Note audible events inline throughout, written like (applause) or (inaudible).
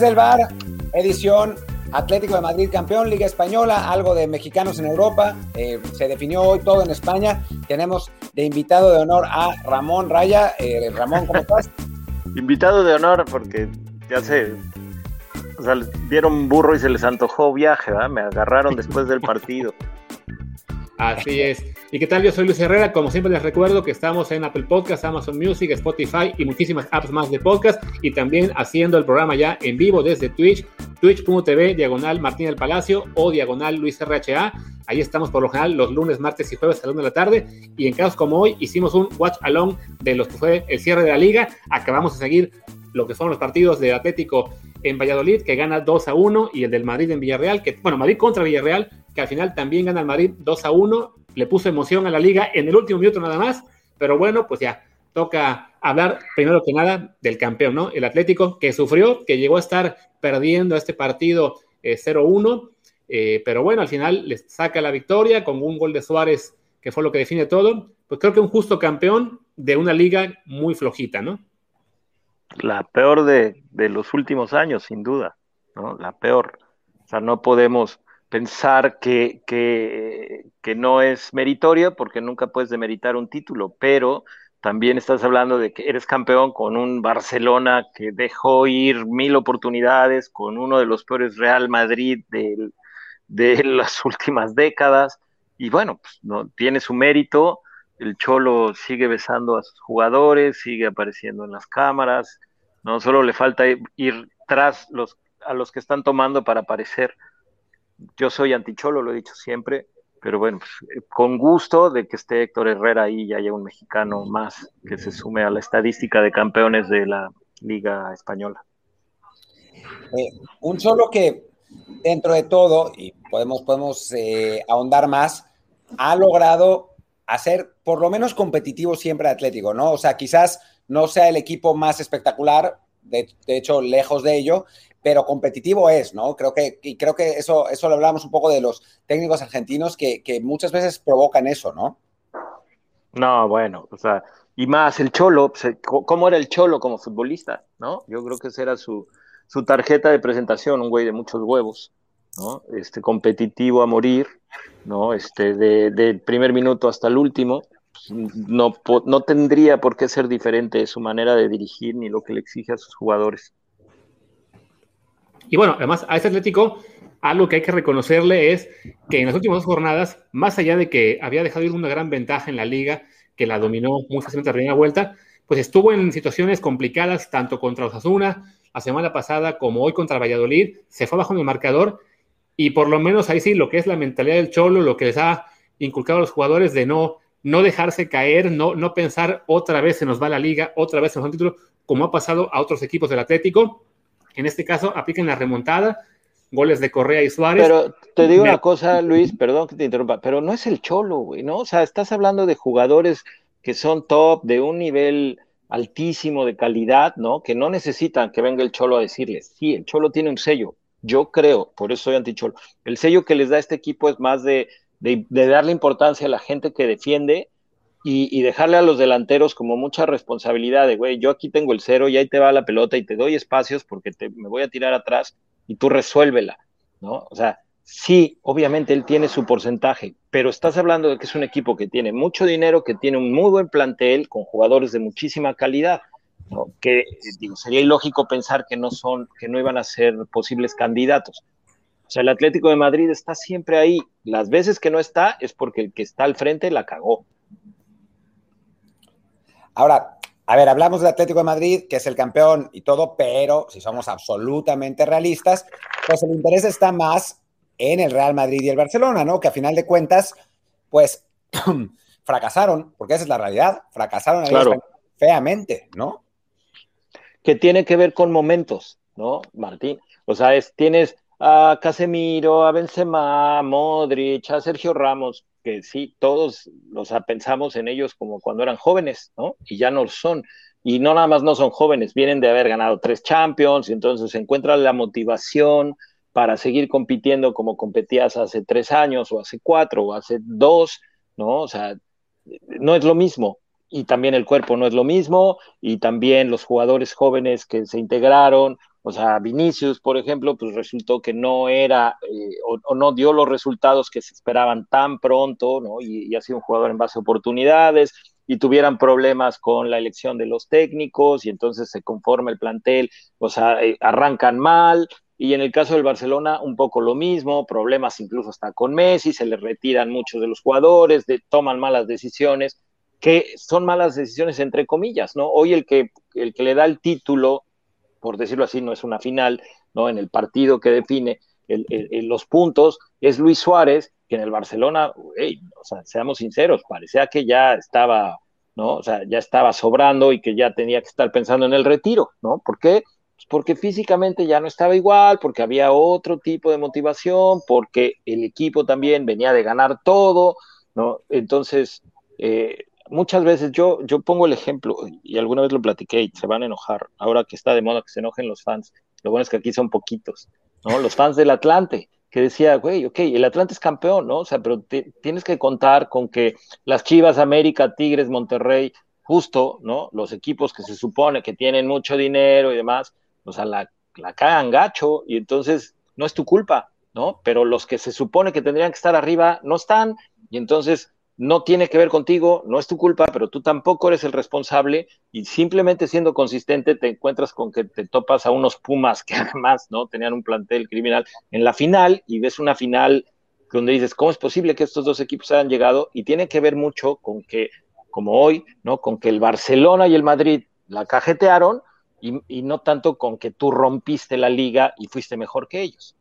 Desde el bar, edición Atlético de Madrid campeón, Liga Española, algo de mexicanos en Europa. Eh, se definió hoy todo en España. Tenemos de invitado de honor a Ramón Raya. Eh, Ramón, ¿cómo estás? (laughs) invitado de honor porque ya sé, o sea, vieron burro y se les antojó viaje, ¿verdad? Me agarraron después del partido. (laughs) Así es. ¿Y qué tal? Yo soy Luis Herrera. Como siempre les recuerdo que estamos en Apple Podcasts, Amazon Music, Spotify y muchísimas apps más de podcast. Y también haciendo el programa ya en vivo desde Twitch, twitch.tv, diagonal Martín del Palacio o diagonal Luis RHA. Ahí estamos por lo general los lunes, martes y jueves a las de la tarde. Y en casos como hoy hicimos un watch along de los que fue el cierre de la liga. Acabamos de seguir lo que son los partidos de Atlético en Valladolid, que gana 2 a 1, y el del Madrid en Villarreal, que, bueno, Madrid contra Villarreal, que al final también gana el Madrid 2 a 1, le puso emoción a la liga en el último minuto nada más, pero bueno, pues ya, toca hablar primero que nada del campeón, ¿no? El Atlético que sufrió, que llegó a estar perdiendo este partido 0-1, eh, eh, pero bueno, al final le saca la victoria con un gol de Suárez, que fue lo que define todo, pues creo que un justo campeón de una liga muy flojita, ¿no? La peor de, de los últimos años, sin duda, ¿no? La peor. O sea, no podemos pensar que, que, no es meritoria porque nunca puedes demeritar un título, pero también estás hablando de que eres campeón con un Barcelona que dejó ir mil oportunidades, con uno de los peores Real Madrid de, (laughs) las últimas décadas, y bueno, pues, no, tiene su mérito, el Cholo sigue besando a sus jugadores, sigue apareciendo en las cámaras, no solo le falta ir tras los, a los que están tomando para aparecer yo soy anticholo, lo he dicho siempre, pero bueno, pues, eh, con gusto de que esté Héctor Herrera ahí y haya un mexicano más que se sume a la estadística de campeones de la Liga Española. Eh, un cholo que dentro de todo, y podemos, podemos eh, ahondar más, ha logrado hacer por lo menos competitivo siempre Atlético, ¿no? O sea, quizás no sea el equipo más espectacular, de hecho, lejos de ello, pero competitivo es, ¿no? Creo que, y creo que eso, eso lo hablamos un poco de los técnicos argentinos que, muchas veces provocan eso, ¿no? No, bueno, o sea, y más el Cholo, ¿cómo era el Cholo como futbolista? ¿No? Yo creo que esa era su, su tarjeta de presentación, un güey de muchos huevos, ¿no? Este, competitivo a morir, ¿no? Este, de, primer minuto hasta el último, no, no tendría por qué ser diferente su manera de dirigir ni lo que le exige a sus jugadores. Y bueno, además a este Atlético, algo que hay que reconocerle es que en las últimas dos jornadas, más allá de que había dejado ir una gran ventaja en la liga, que la dominó muy fácilmente la primera vuelta, pues estuvo en situaciones complicadas tanto contra Osasuna la semana pasada como hoy contra Valladolid, se fue bajo en el marcador y por lo menos ahí sí lo que es la mentalidad del Cholo, lo que les ha inculcado a los jugadores de no, no dejarse caer, no, no pensar otra vez se nos va la liga, otra vez se nos va el título, como ha pasado a otros equipos del Atlético en este caso, apliquen la remontada, goles de Correa y Suárez. Pero te digo una cosa, Luis, perdón que te interrumpa, pero no es el cholo, güey, ¿no? O sea, estás hablando de jugadores que son top, de un nivel altísimo de calidad, ¿no? Que no necesitan que venga el cholo a decirles, sí, el cholo tiene un sello. Yo creo, por eso soy anticholo. El sello que les da este equipo es más de, de, de darle importancia a la gente que defiende y, dejarle a los delanteros como mucha responsabilidad de, güey, yo aquí tengo el cero y ahí te va la pelota y te doy espacios porque te, me voy a tirar atrás y tú resuélvela, ¿no? O sea, sí, obviamente él tiene su porcentaje, pero estás hablando de que es un equipo que tiene mucho dinero, que tiene un muy buen plantel con jugadores de muchísima calidad, ¿no? Que digo, sería ilógico pensar que no son, que no iban a ser posibles candidatos. O sea, el Atlético de Madrid está siempre ahí. Las veces que no está es porque el que está al frente la cagó. Ahora, a ver, hablamos del Atlético de Madrid, que es el campeón y todo, pero si somos absolutamente realistas, pues el interés está más en el Real Madrid y el Barcelona, ¿no? Que a final de cuentas, pues (clears throat) fracasaron, porque esa es la realidad, fracasaron feamente, ¿no? Que tiene que ver con momentos, ¿no, Martín? O sea, es, tienes a Casemiro, a Benzema, a Modric, a Sergio Ramos, que sí, todos los pensamos en ellos como cuando eran jóvenes, ¿no? Y ya no son. Y no nada más no son jóvenes, vienen de haber ganado tres Champions y entonces se encuentra la motivación para seguir compitiendo como competías hace tres años o hace cuatro o hace dos, ¿no? O sea, no es lo mismo. Y también el cuerpo no es lo mismo y también los jugadores jóvenes que se integraron, o sea, Vinicius, por ejemplo, pues resultó que no era eh, o, no dio los resultados que se esperaban tan pronto, ¿no? Y, ha sido un jugador en base a oportunidades y tuvieran problemas con la elección de los técnicos y entonces se conforma el plantel, o sea, eh, arrancan mal. Y en el caso del Barcelona, un poco lo mismo, problemas incluso hasta con Messi, se le retiran muchos de los jugadores, de, toman malas decisiones, que son malas decisiones entre comillas, ¿no? Hoy el que, el que le da el título por decirlo así, no es una final, ¿no? En el partido que define los puntos, es Luis Suárez, que en el Barcelona, o sea, seamos sinceros, parecía que ya estaba, ¿no? O sea, ya estaba sobrando y que ya tenía que estar pensando en el retiro, ¿no? ¿Por qué? Pues porque físicamente ya no estaba igual, porque había otro tipo de motivación, porque el equipo también venía de ganar todo, ¿no? Entonces, eh, muchas veces yo, yo pongo el ejemplo, y alguna vez lo platiqué y se van a enojar, ahora que está de moda que se enojen los fans, lo bueno es que aquí son poquitos, ¿no? Los fans del Atlante, que decía, güey, ok, el Atlante es campeón, ¿no? O sea, pero tienes que contar con que las Chivas, América, Tigres, Monterrey, justo, ¿no? Los equipos que se supone que tienen mucho dinero y demás, o sea, la, la cagan gacho y entonces no es tu culpa, ¿no? Pero los que se supone que tendrían que estar arriba no están y entonces no tiene que ver contigo, no es tu culpa, pero tú tampoco eres el responsable y simplemente siendo consistente te encuentras con que te topas a unos Pumas que (laughs) además no tenían un plantel criminal en la final y ves una final donde dices, ¿cómo es posible que estos dos equipos hayan llegado? Y tiene que ver mucho con que, como hoy, ¿no? Con que el Barcelona y el Madrid la cajetearon y, y no tanto con que tú rompiste la liga y fuiste mejor que ellos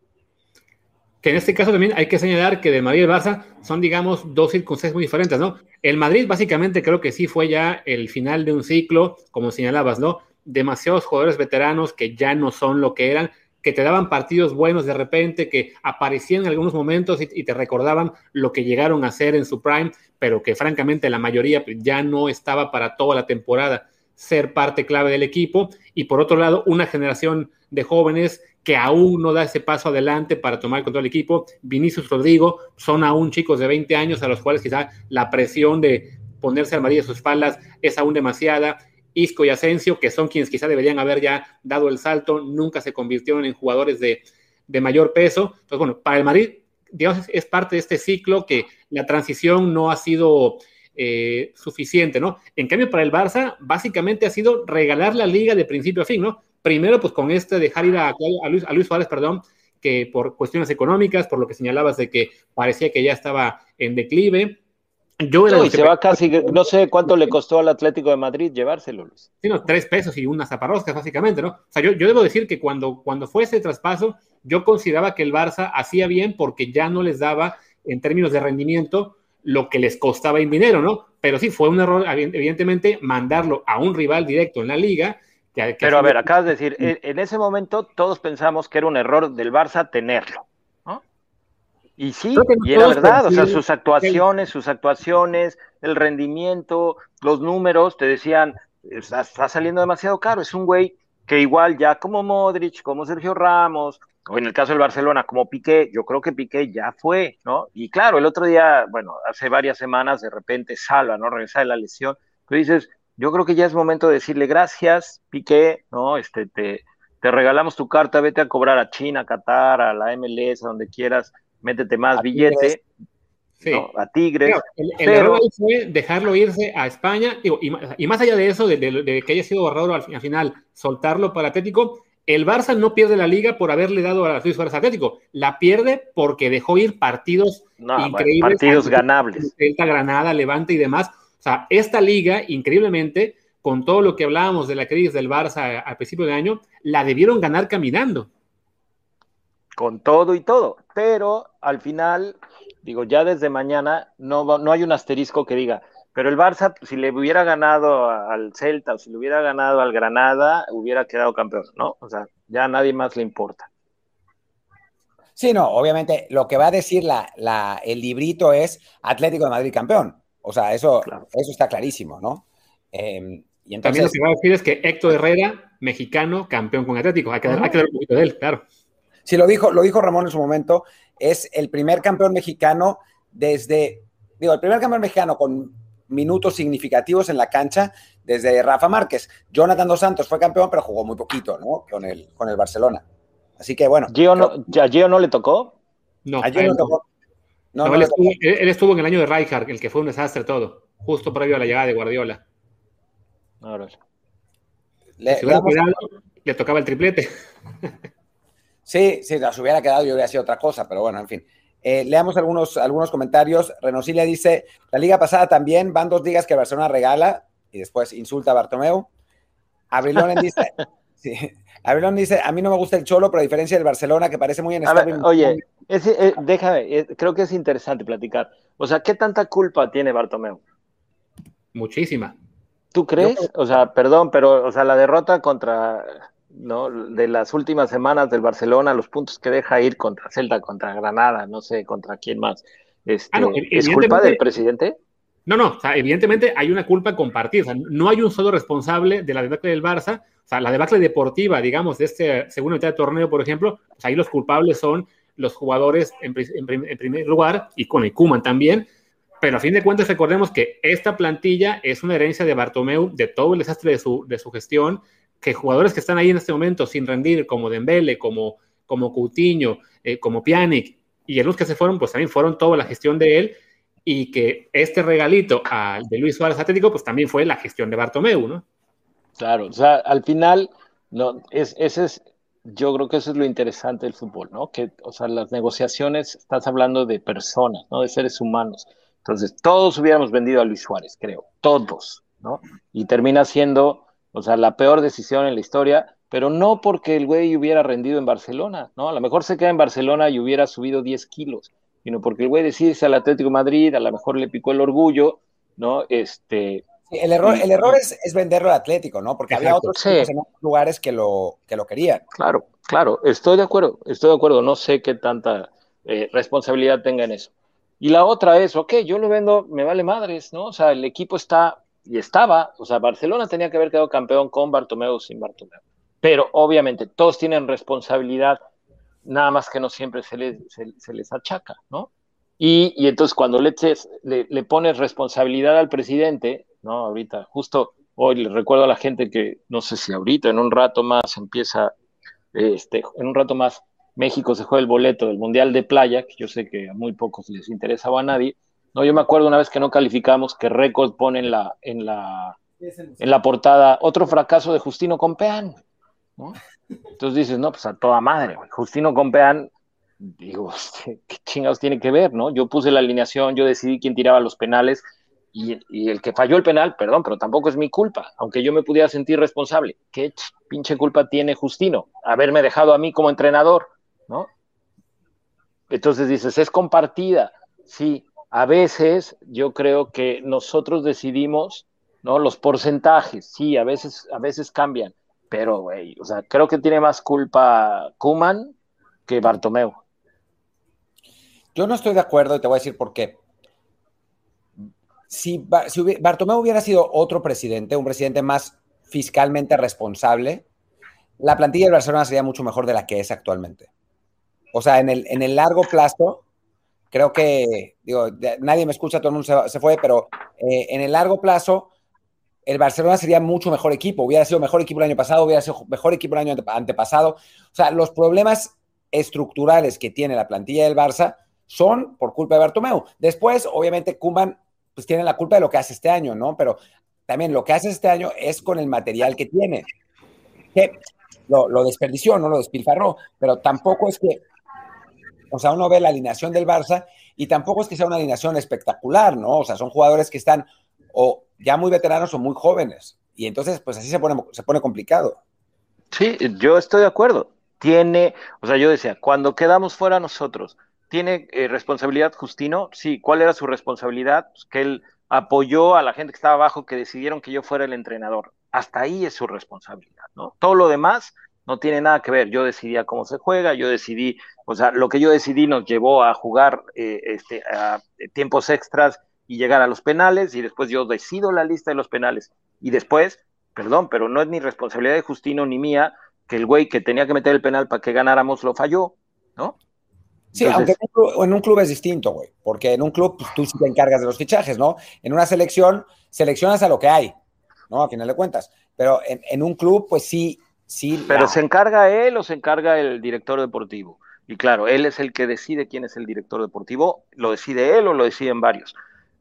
que en este caso también hay que señalar que de Madrid y Barça son, digamos, dos circunstancias muy diferentes, ¿no? El Madrid básicamente creo que sí fue ya el final de un ciclo, como señalabas, ¿no? Demasiados jugadores veteranos que ya no son lo que eran, que te daban partidos buenos de repente, que aparecían en algunos momentos y, te recordaban lo que llegaron a hacer en su prime, pero que francamente la mayoría ya no estaba para toda la temporada ser parte clave del equipo. Y por otro lado, una generación de jóvenes que aún no da ese paso adelante para tomar el control del equipo. Vinicius Rodrigo son aún chicos de 20 años a los cuales quizá la presión de ponerse al marido a sus espaldas es aún demasiada. Isco y Asensio, que son quienes quizá deberían haber ya dado el salto, nunca se convirtieron en jugadores de, mayor peso. Entonces, bueno, para el Madrid, digamos, es parte de este ciclo que la transición no ha sido eh, suficiente, ¿no? En cambio, para el Barça, básicamente ha sido regalar la liga de principio a fin, ¿no? Primero, pues con este dejar ir a, Luis, a Luis Suárez, perdón, que por cuestiones económicas, por lo que señalabas de que parecía que ya estaba en declive. Yo no, y se va casi, no sé cuánto le costó al Atlético de Madrid llevárselo, Luis. Sí, no, tres pesos y unas zaparroscas, básicamente, ¿no? O sea, yo, yo debo decir que cuando, cuando fue ese traspaso, yo consideraba que el Barça hacía bien porque ya no les daba, en términos de rendimiento, lo que les costaba en dinero, ¿no? Pero sí, fue un error, evidentemente, mandarlo a un rival directo en la liga pero a ver, acabas de decir, en, ese momento todos pensamos que era un error del Barça tenerlo, ¿no? Y sí, y era verdad, o sea, sus actuaciones, sus actuaciones, el rendimiento, los números, te decían, está, saliendo demasiado caro, es un güey que igual ya como Modric, como Sergio Ramos, o en el caso del Barcelona, como Piqué, yo creo que Piqué ya fue, ¿no? Y claro, el otro día, bueno, hace varias semanas de repente salva, ¿no? Regresa de la lesión, tú dices, yo creo que ya es momento de decirle gracias, Piqué, ¿no? Este, te, te regalamos tu carta, vete a cobrar a China, a Qatar, a la MLS, a donde quieras, métete más billete. a Tigres. el, error fue dejarlo irse a España, y, más allá de eso, de, que haya sido borrado al, final, soltarlo para Atlético, el Barça no pierde la liga por haberle dado a Luis Suárez Atlético, la pierde porque dejó ir partidos increíbles. partidos ganables. Delta, Granada, Levante y demás. O sea, esta liga, increíblemente, con todo lo que hablábamos de la crisis del Barça al principio de año, la debieron ganar caminando. Con todo y todo. Pero al final, digo, ya desde mañana no, no hay un asterisco que diga, pero el Barça, si le hubiera ganado al Celta o si le hubiera ganado al Granada, hubiera quedado campeón, ¿no? O sea, ya a nadie más le importa. Sí, no, obviamente lo que va a decir la, el librito es Atlético de Madrid campeón. O sea, eso, eso está clarísimo, ¿no? Em, y entonces, También lo que va a decir es que Héctor Herrera, mexicano, campeón con Atlético. Hay que, dar, un poquito de él, claro. Sí, lo dijo, lo dijo Ramón en su momento. Es el primer campeón mexicano desde, digo, el primer campeón mexicano con minutos significativos en la cancha desde Rafa Márquez. Jonathan Dos Santos fue campeón, pero jugó muy poquito, ¿no? Con el, con el Barcelona. Así que bueno. ¿Gio no, ¿A Gio no le tocó? No, a Gio no tocó. No, él, estuvo, él, estuvo, en el año de Rijkaard, el que fue un desastre todo, justo previo a la llegada de Guardiola. Ahora. Le, si le, cuidado, le tocaba el triplete. Sí, sí, se hubiera quedado y hubiera sido otra cosa, pero bueno, en fin. Eh, leamos algunos, algunos comentarios. Renosilia dice, la liga pasada también van dos ligas que Barcelona regala y después insulta a Bartomeu. Abrilón (laughs) dice, sí, Abrilón dice, a mí no me gusta el Cholo, pero a diferencia del Barcelona, que parece muy inestable. oye, eh, déjame, eh, creo que es interesante platicar. O sea, ¿qué tanta culpa tiene Bartomeu? Muchísima. ¿Tú crees? o sea, perdón, pero o sea, la derrota contra ¿no? De las últimas semanas del Barcelona, los puntos que deja ir contra Celta, contra Granada, no sé, contra quién más. Este, ah, ¿Es culpa del presidente? No, no, evidentemente hay una culpa compartida. no hay un solo responsable de la debacle del Barça. O sea, la debacle deportiva, digamos, de este segundo mitad de torneo, por ejemplo, pues ahí los culpables son los jugadores en, primer lugar y con el Kuman también. Pero a fin de cuentas, recordemos que esta plantilla es una herencia de Bartomeu, de todo el desastre de su, de su gestión, que jugadores que están ahí en este momento sin rendir, como Dembele, como, como Coutinho, eh, como Pjanic, y los que se fueron, pues también fueron toda la gestión de él, y que este regalito al de Luis Suárez Atlético, pues también fue la gestión de Bartomeu, ¿no? Claro, o sea, al final, no, es, ese es, yo creo que eso es lo interesante del fútbol, ¿no? Que, o sea, las negociaciones, estás hablando de personas, ¿no? De seres humanos. Entonces, todos hubiéramos vendido a Luis Suárez, creo, todos, ¿no? Y termina siendo o sea, la peor decisión en la historia, pero no porque el güey hubiera rendido en Barcelona, ¿no? A lo mejor se queda en Barcelona y hubiera subido 10 kilos, sino porque el güey decide irse al Atlético de Madrid, a lo mejor le picó el orgullo, ¿no? Este. el error, el error es, venderlo al Atlético, ¿no? Porque había otros en otros lugares que lo, que lo querían. Claro, claro, estoy de acuerdo, estoy de acuerdo, no sé qué tanta eh, responsabilidad tenga en eso. Y la otra es, ok, yo lo vendo, me vale madres, ¿no? O sea, el equipo está y estaba, o sea, Barcelona tenía que haber quedado campeón con Bartomeu o sin Bartomeu. Pero obviamente todos tienen responsabilidad, nada más que no siempre se les, se, les achaca, ¿no? Y, y entonces cuando le, le, pones responsabilidad al presidente, ¿no? Ahorita, justo hoy le recuerdo a la gente que no sé si ahorita, en un rato más empieza, este, en un rato más México se juega el boleto del Mundial de Playa, que yo sé que a muy pocos les interesaba a nadie, no, yo me acuerdo una vez que no calificamos que Record pone en la, en la, en la portada otro fracaso de Justino Compeán. Entonces dices, no, pues a toda madre, Justino Compeán, digo, ¿qué chingados tiene que ver? ¿no? Yo puse la alineación, yo decidí quién tiraba los penales y, y, el que falló el penal, perdón, pero tampoco es mi culpa, aunque yo me pudiera sentir responsable. ¿Qué pinche culpa tiene Justino? Haberme dejado a mí como entrenador, ¿no? Entonces dices, es compartida, sí, a veces yo creo que nosotros decidimos, ¿no? Los porcentajes, sí, a veces, a veces cambian, pero, güey, o sea, creo que tiene más culpa Kuman que Bartomeu. Yo no estoy de acuerdo y te voy a decir por qué. Si, si Bartomeu hubiera sido otro presidente, un presidente más fiscalmente responsable, la plantilla de Barcelona sería mucho mejor de la que es actualmente. O sea, en el, en el largo plazo, creo que, digo, nadie me escucha, todo el mundo se, fue, pero eh, en el largo plazo, el Barcelona sería mucho mejor equipo. Hubiera sido mejor equipo el año pasado, hubiera sido mejor equipo el año antepasado. O sea, los problemas estructurales que tiene la plantilla del Barça son por culpa de Bartomeu. Después, obviamente, Kuman pues tiene la culpa de lo que hace este año, ¿no? Pero también lo que hace este año es con el material que tiene. Que lo, lo desperdició, no lo despilfarró, pero tampoco es que o sea, uno ve la alineación del Barça y tampoco es que sea una alineación espectacular, ¿no? O sea, son jugadores que están o ya muy veteranos o muy jóvenes. Y entonces, pues así se pone, se pone complicado. Sí, yo estoy de acuerdo. Tiene, o sea, yo decía, cuando quedamos fuera nosotros, ¿tiene eh, responsabilidad Justino? Sí, ¿cuál era su responsabilidad? Pues que él apoyó a la gente que estaba abajo, que decidieron que yo fuera el entrenador. Hasta ahí es su responsabilidad, ¿no? Todo lo demás no tiene nada que ver. Yo decidía cómo se juega, yo decidí, o sea, lo que yo decidí nos llevó a jugar eh, este, a tiempos extras y llegar a los penales, y después yo decido la lista de los penales. Y después, perdón, pero no es ni responsabilidad de Justino ni mía que el güey que tenía que meter el penal para que ganáramos lo falló, ¿no? Sí, aunque en un, club, es distinto, güey, porque en un club pues, tú sí te encargas de los fichajes, ¿no? En una selección seleccionas a lo que hay, ¿no? A final de cuentas. Pero en, un club, pues sí, sí. Pero se encarga él o se encarga el director deportivo. Y claro, él es el que decide quién es el director deportivo, lo decide él o lo deciden varios.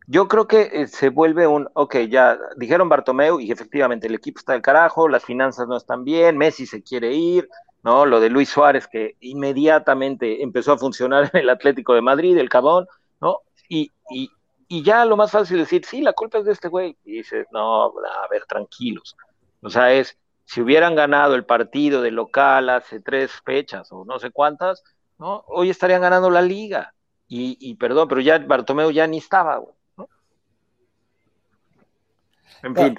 Yo creo que eh, se vuelve un, ok, ya dijeron Bartomeu y efectivamente el equipo está del carajo, las finanzas no están bien, Messi se quiere ir, ¿no? Lo de Luis Suárez que inmediatamente empezó a funcionar (laughs) en el Atlético de Madrid, el cabón, ¿no? Y, y, y ya lo más fácil es decir, sí, la culpa es de este güey. Y dices, no, a ver, tranquilos. O sea, es, si hubieran ganado el partido de local hace tres fechas o no sé cuántas, ¿no? Hoy estarían ganando la liga. Y, perdón, pero ya Bartomeu ya ni estaba, ¿no? En fin,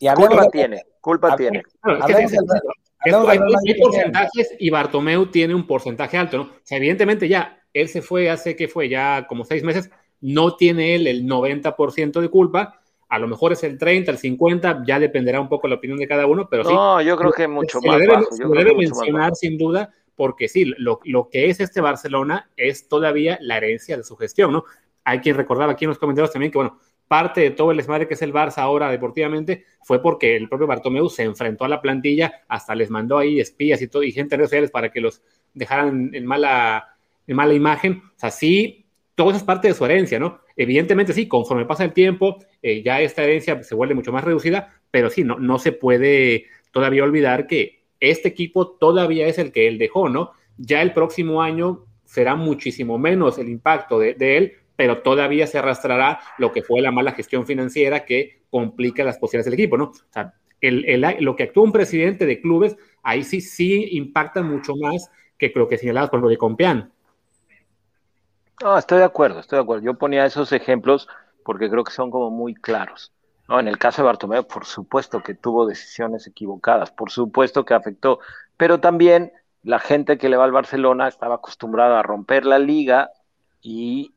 y culpa tiene, culpa tiene. hay, porcentajes y Bartomeu tiene un porcentaje alto, ¿no? evidentemente ya, él se fue hace que fue ya como seis meses, no tiene él el 90% de culpa, a lo mejor es el 30, el 50, ya dependerá un poco la opinión de cada uno, pero sí. No, yo creo que mucho más. Debe, se debe mencionar sin duda, porque sí, lo, lo, que es este Barcelona es todavía la herencia de su gestión, ¿no? Hay quien recordaba aquí en los comentarios también que, bueno, parte de todo el desmadre que es el Barça ahora deportivamente fue porque el propio Bartomeu se enfrentó a la plantilla, hasta les mandó ahí espías y todo, y gente en redes sociales para que los dejaran en mala, en mala imagen. O sea, sí, todo eso es parte de su herencia, ¿no? Evidentemente sí, conforme pasa el tiempo, eh, ya esta herencia se vuelve mucho más reducida, pero sí, no, no se puede todavía olvidar que este equipo todavía es el que él dejó, ¿no? Ya el próximo año será muchísimo menos el impacto de, de él, pero todavía se arrastrará lo que fue la mala gestión financiera que complica las posibilidades del equipo, ¿no? O sea, el, lo que actúa un presidente de clubes, ahí sí, sí impacta mucho más que creo que señalabas por lo de Compián. No, estoy de acuerdo, estoy de acuerdo. Yo ponía esos ejemplos porque creo que son como muy claros. ¿no? En el caso de Bartomeu, por supuesto que tuvo decisiones equivocadas, por supuesto que afectó, pero también la gente que le va al Barcelona estaba acostumbrada a romper la liga y,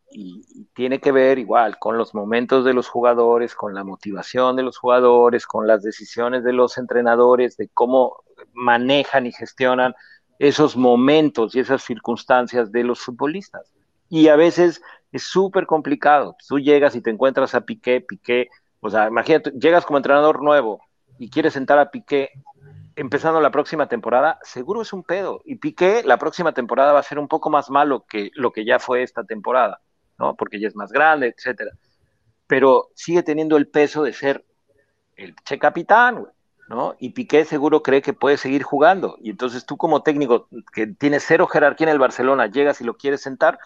tiene que ver igual con los momentos de los jugadores, con la motivación de los jugadores, con las decisiones de los entrenadores, de cómo manejan y gestionan esos momentos y esas circunstancias de los futbolistas. Y a veces es súper complicado. Tú llegas y te encuentras a Piqué, Piqué, o sea, imagínate, llegas como entrenador nuevo y quieres sentar a Piqué empezando la próxima temporada, seguro es un pedo. Y Piqué la próxima temporada va a ser un poco más malo que lo que ya fue esta temporada, ¿no? Porque ya es más grande, etcétera. Pero sigue teniendo el peso de ser el che capitán, ¿no? Y Piqué seguro cree que puede seguir jugando. Y entonces tú como técnico que tienes cero jerarquía en el Barcelona, llegas y lo quieres sentar,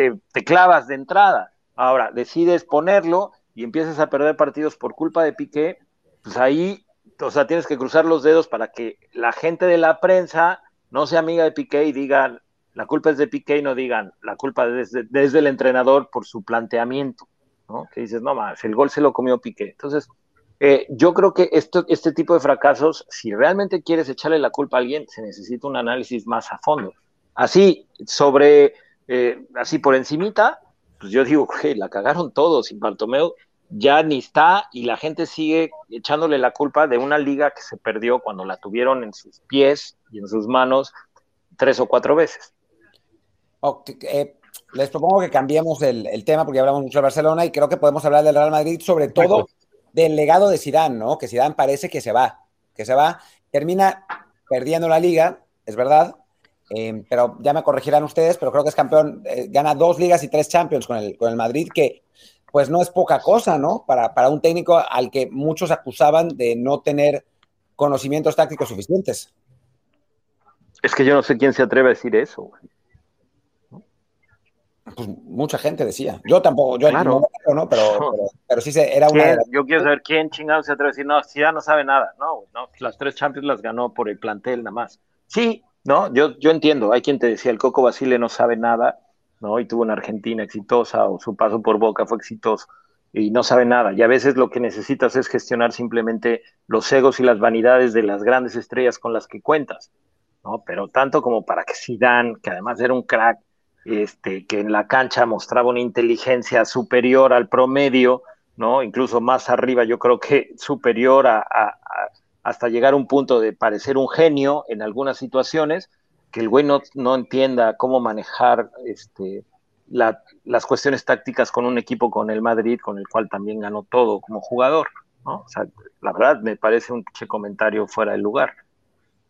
te, te clavas de entrada. Ahora, decides ponerlo y empiezas a perder partidos por culpa de Piqué, pues ahí o sea, tienes que cruzar los dedos para que la gente de la prensa no sea amiga de Piqué y digan, la culpa es de Piqué y no digan, la culpa es desde, el entrenador por su planteamiento, ¿no? Que dices, no más, el gol se lo comió Piqué. Entonces, eh, yo creo que esto, este tipo de fracasos, si realmente quieres echarle la culpa a alguien, se necesita un análisis más a fondo. Así, sobre, eh, así por encimita, pues yo digo, (laughs) que la cagaron todos, sin Bartomeu ya ni está y la gente sigue echándole la culpa de una liga que se perdió cuando la tuvieron en sus pies y en sus manos tres o cuatro veces. Eh, les propongo que cambiemos el, tema porque hablamos mucho de Barcelona y creo que podemos hablar del Real Madrid, sobre todo del legado de Zidane, ¿no? Que Zidane parece que se va, que se va, termina perdiendo la liga, es verdad, eh, pero ya me corregirán ustedes, pero creo que es campeón, eh, gana dos ligas y tres Champions con el, con el Madrid, que pues no es poca cosa, ¿no? Para, para un técnico al que muchos acusaban de no tener conocimientos tácticos suficientes. Es que yo no sé quién se atreve a decir eso. Pues mucha gente decía. Yo tampoco, yo no, ¿no? (laughs) Pero, pero, sí se, era una. Yo quiero saber quién chingado se atreve a decir, no, si ya no sabe nada. No, no, las tres Champions las ganó por el plantel nada más. Sí, no, yo, yo entiendo. Hay quien te decía, el Coco Basile no sabe nada ¿no? Y tuvo una Argentina exitosa o su paso por Boca fue exitoso y no sabe nada. Y a veces lo que necesitas es gestionar simplemente los egos y las vanidades de las grandes estrellas con las que cuentas, ¿no? Pero tanto como para que Zidane, que además era un crack, este, que en la cancha mostraba una inteligencia superior al promedio, ¿no? Incluso más arriba, yo creo que superior a, hasta llegar a un punto de parecer un genio en algunas situaciones, que el güey no, entienda cómo manejar este, las cuestiones tácticas con un equipo con el Madrid, con el cual también ganó todo como jugador. O sea, la verdad me parece un comentario fuera de lugar.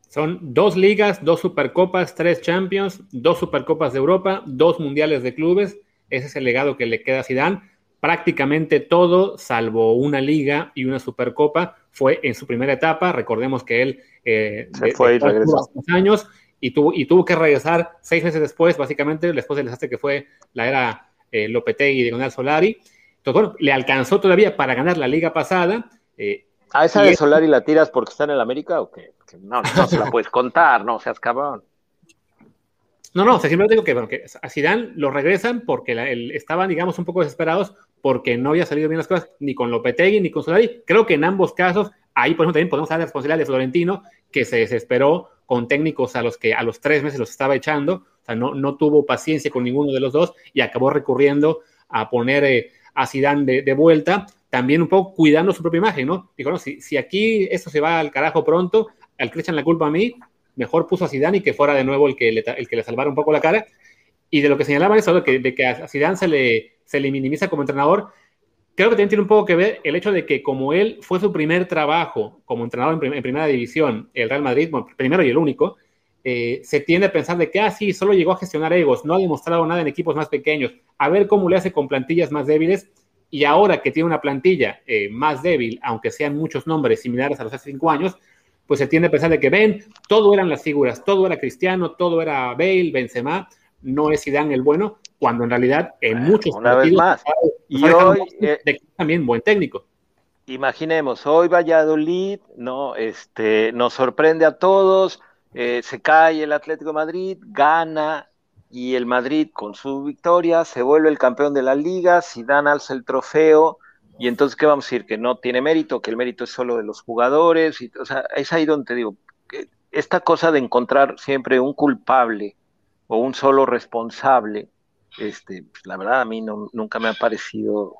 Son dos ligas, dos supercopas, tres champions, dos supercopas de Europa, dos mundiales de clubes. Ese es el legado que le queda a Zidane. Prácticamente todo, salvo una liga y una supercopa, fue en su primera etapa. Recordemos que él eh, se fue y regresó. años y tuvo, y tuvo que regresar seis meses después, básicamente, después del desastre que fue la era eh, Lopetegui y Diagonal Solari. Entonces, bueno, le alcanzó todavía para ganar la liga pasada. Eh, ¿A esa de Solari la tiras porque está en el América o qué? No, no se la puedes contar, no seas cabrón. No, no, o sea, simplemente digo que, bueno, que a Zidane lo regresan porque estaban, digamos, un poco desesperados porque no había salido bien las cosas ni con Lopetegui ni con Solari. Creo que en ambos casos, ahí por ejemplo también podemos dar la responsabilidad de Florentino, que se desesperó con técnicos a los que a los tres meses los estaba echando, o sea, no, no tuvo paciencia con ninguno de los dos y acabó recurriendo a poner eh, a Zidane de, vuelta, también un poco cuidando su propia imagen, ¿no? Dijo, no, si, aquí esto se va al carajo pronto, al que echan la culpa a mí, mejor puso a Zidane y que fuera de nuevo el que le, el que le salvara un poco la cara. Y de lo que señalaban eso, de que, de que a Zidane se le, se le minimiza como entrenador, creo que también tiene un poco que ver el hecho de que como él fue su primer trabajo como entrenador en, primera división, el Real Madrid, primero y el único, eh, se tiende a pensar de que, ah, sí, solo llegó a gestionar egos, no ha demostrado nada en equipos más pequeños, a ver cómo le hace con plantillas más débiles, y ahora que tiene una plantilla eh, más débil, aunque sean muchos nombres similares a los hace cinco años, pues se tiende a pensar de que, ven, todo eran las figuras, todo era Cristiano, todo era Bale, Benzema, no es Zidane el bueno, cuando en realidad en muchos una vez más. y hoy eh, también buen técnico. imaginemos hoy Valladolid no este nos sorprende a todos eh, se cae el Atlético de Madrid gana y el Madrid con su victoria se vuelve el campeón de la liga Zidane alza el trofeo y entonces qué vamos a decir que no tiene mérito que el mérito es solo de los jugadores y, o sea es ahí donde te digo esta cosa de encontrar siempre un culpable o un solo responsable, este, pues, la verdad a mí no, nunca me ha parecido,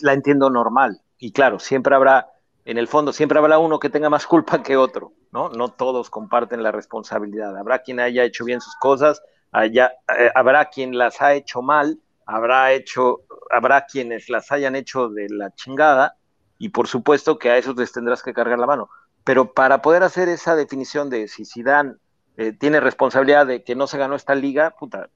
la entiendo normal. Y claro, siempre habrá, en el fondo, siempre habrá uno que tenga más culpa que otro, ¿no? No todos comparten la responsabilidad. Habrá quien haya hecho bien sus cosas, eh, habrá quien las ha hecho mal, habrá hecho, habrá quienes las hayan hecho de la chingada, y por supuesto que a esos les tendrás que cargar la mano. Pero para poder hacer esa definición de si dan eh, tiene responsabilidad de que no se ganó esta liga, puta.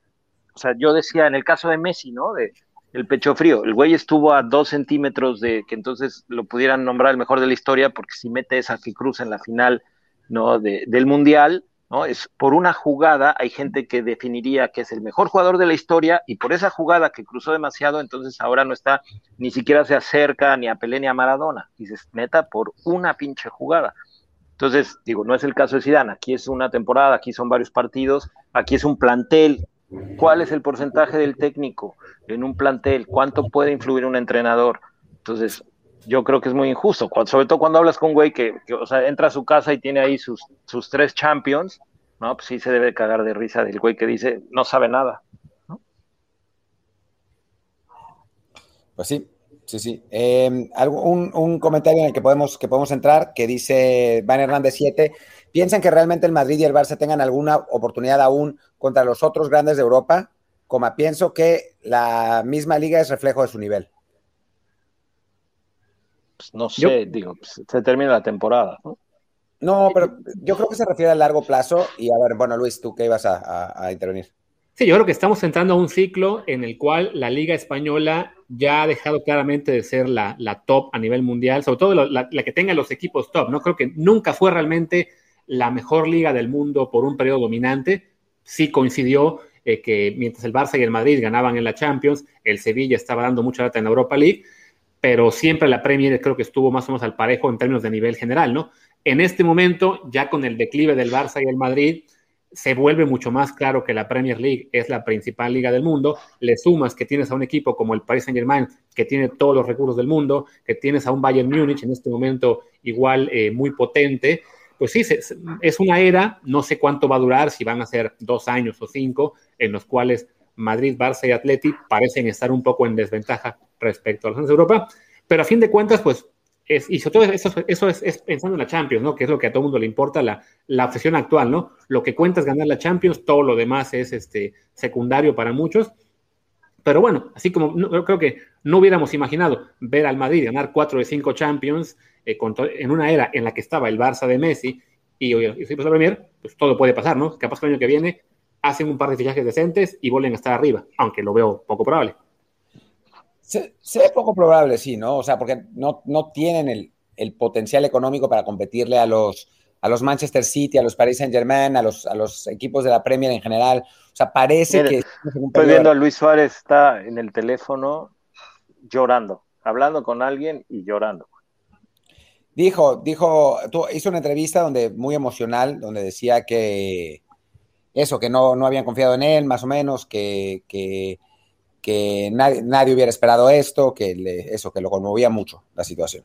O sea, yo decía en el caso de Messi, ¿no? De el pecho frío. El güey estuvo a dos centímetros de que entonces lo pudieran nombrar el mejor de la historia, porque si mete esa que cruza en la final, ¿no? del mundial, ¿no? Es por una jugada, hay gente que definiría que es el mejor jugador de la historia, y por esa jugada que cruzó demasiado, entonces ahora no está, ni siquiera se acerca ni a Pelé ni a Maradona. Dices, neta, por una pinche jugada. Entonces, digo, no es el caso de Zidane, aquí es una temporada, aquí son varios partidos, aquí es un plantel. ¿Cuál es el porcentaje del técnico en un plantel? ¿Cuánto puede influir un entrenador? Entonces, yo creo que es muy injusto, sobre todo cuando hablas con un güey que, o sea, entra a su casa y tiene ahí sus, sus tres champions, ¿no? Pues sí se debe cagar de risa del güey que dice, no sabe nada. Pues sí, Sí, sí. Eh, un, un, comentario en el que podemos, que podemos entrar, que dice Van Hernández 7. ¿Piensan que realmente el Madrid y el Barça tengan alguna oportunidad aún contra los otros grandes de Europa? Como pienso que la misma liga es reflejo de su nivel. Pues no sé, digo, pues, se termina la temporada, ¿no? No, pero yo creo que se refiere a largo plazo. Y a ver, bueno, Luis, ¿tú qué ibas a intervenir? Sí, yo creo que estamos entrando a un ciclo en el cual la Liga Española ya ha dejado claramente de ser la, top a nivel mundial, sobre todo la, que tenga los equipos top. No creo que nunca fue realmente la mejor liga del mundo por un periodo dominante. Sí coincidió eh, que mientras el Barça y el Madrid ganaban en la Champions, el Sevilla estaba dando mucha data en Europa League, pero siempre la Premier creo que estuvo más o menos al parejo en términos de nivel general, ¿no? En este momento, ya con el declive del Barça y el Madrid, se vuelve mucho más claro que la Premier League es la principal liga del mundo, le sumas que tienes a un equipo como el Paris Saint Germain, que tiene todos los recursos del mundo, que tienes a un Bayern Múnich en este momento igual eh, muy potente, pues sí, es una era, no sé cuánto va a durar, si van a ser dos años o cinco, en los cuales Madrid, Barça y Atleti parecen estar un poco en desventaja respecto a los de Europa, pero a fin de cuentas, pues es, eso, eso es, pensando en la Champions, ¿no? Que es lo que a todo el mundo le importa, la, la obsesión actual, ¿no? Lo que cuenta es ganar la Champions, todo lo demás es este, secundario para muchos. Pero bueno, así como no, creo que no hubiéramos imaginado ver al Madrid ganar cuatro de cinco Champions eh, en una era en la que estaba el Barça de Messi y, hoy y la Premier, pues todo puede pasar, ¿no? Capaz que el año que viene hacen un par de fichajes decentes y vuelven a estar arriba, aunque lo veo poco probable. Se, ve poco probable, sí, ¿no? O sea, porque no, no tienen el, el, potencial económico para competirle a los, a los Manchester City, a los Paris Saint Germain, a los, a los equipos de la Premier en general. O sea, parece que... Estoy viendo a Luis Suárez, está en el teléfono llorando, hablando con alguien y llorando. Dijo, dijo, hizo una entrevista donde muy emocional, donde decía que eso, que no, no habían confiado en él, más o menos, que, que que nadie, nadie hubiera esperado esto, que le, eso, que lo conmovía mucho la situación.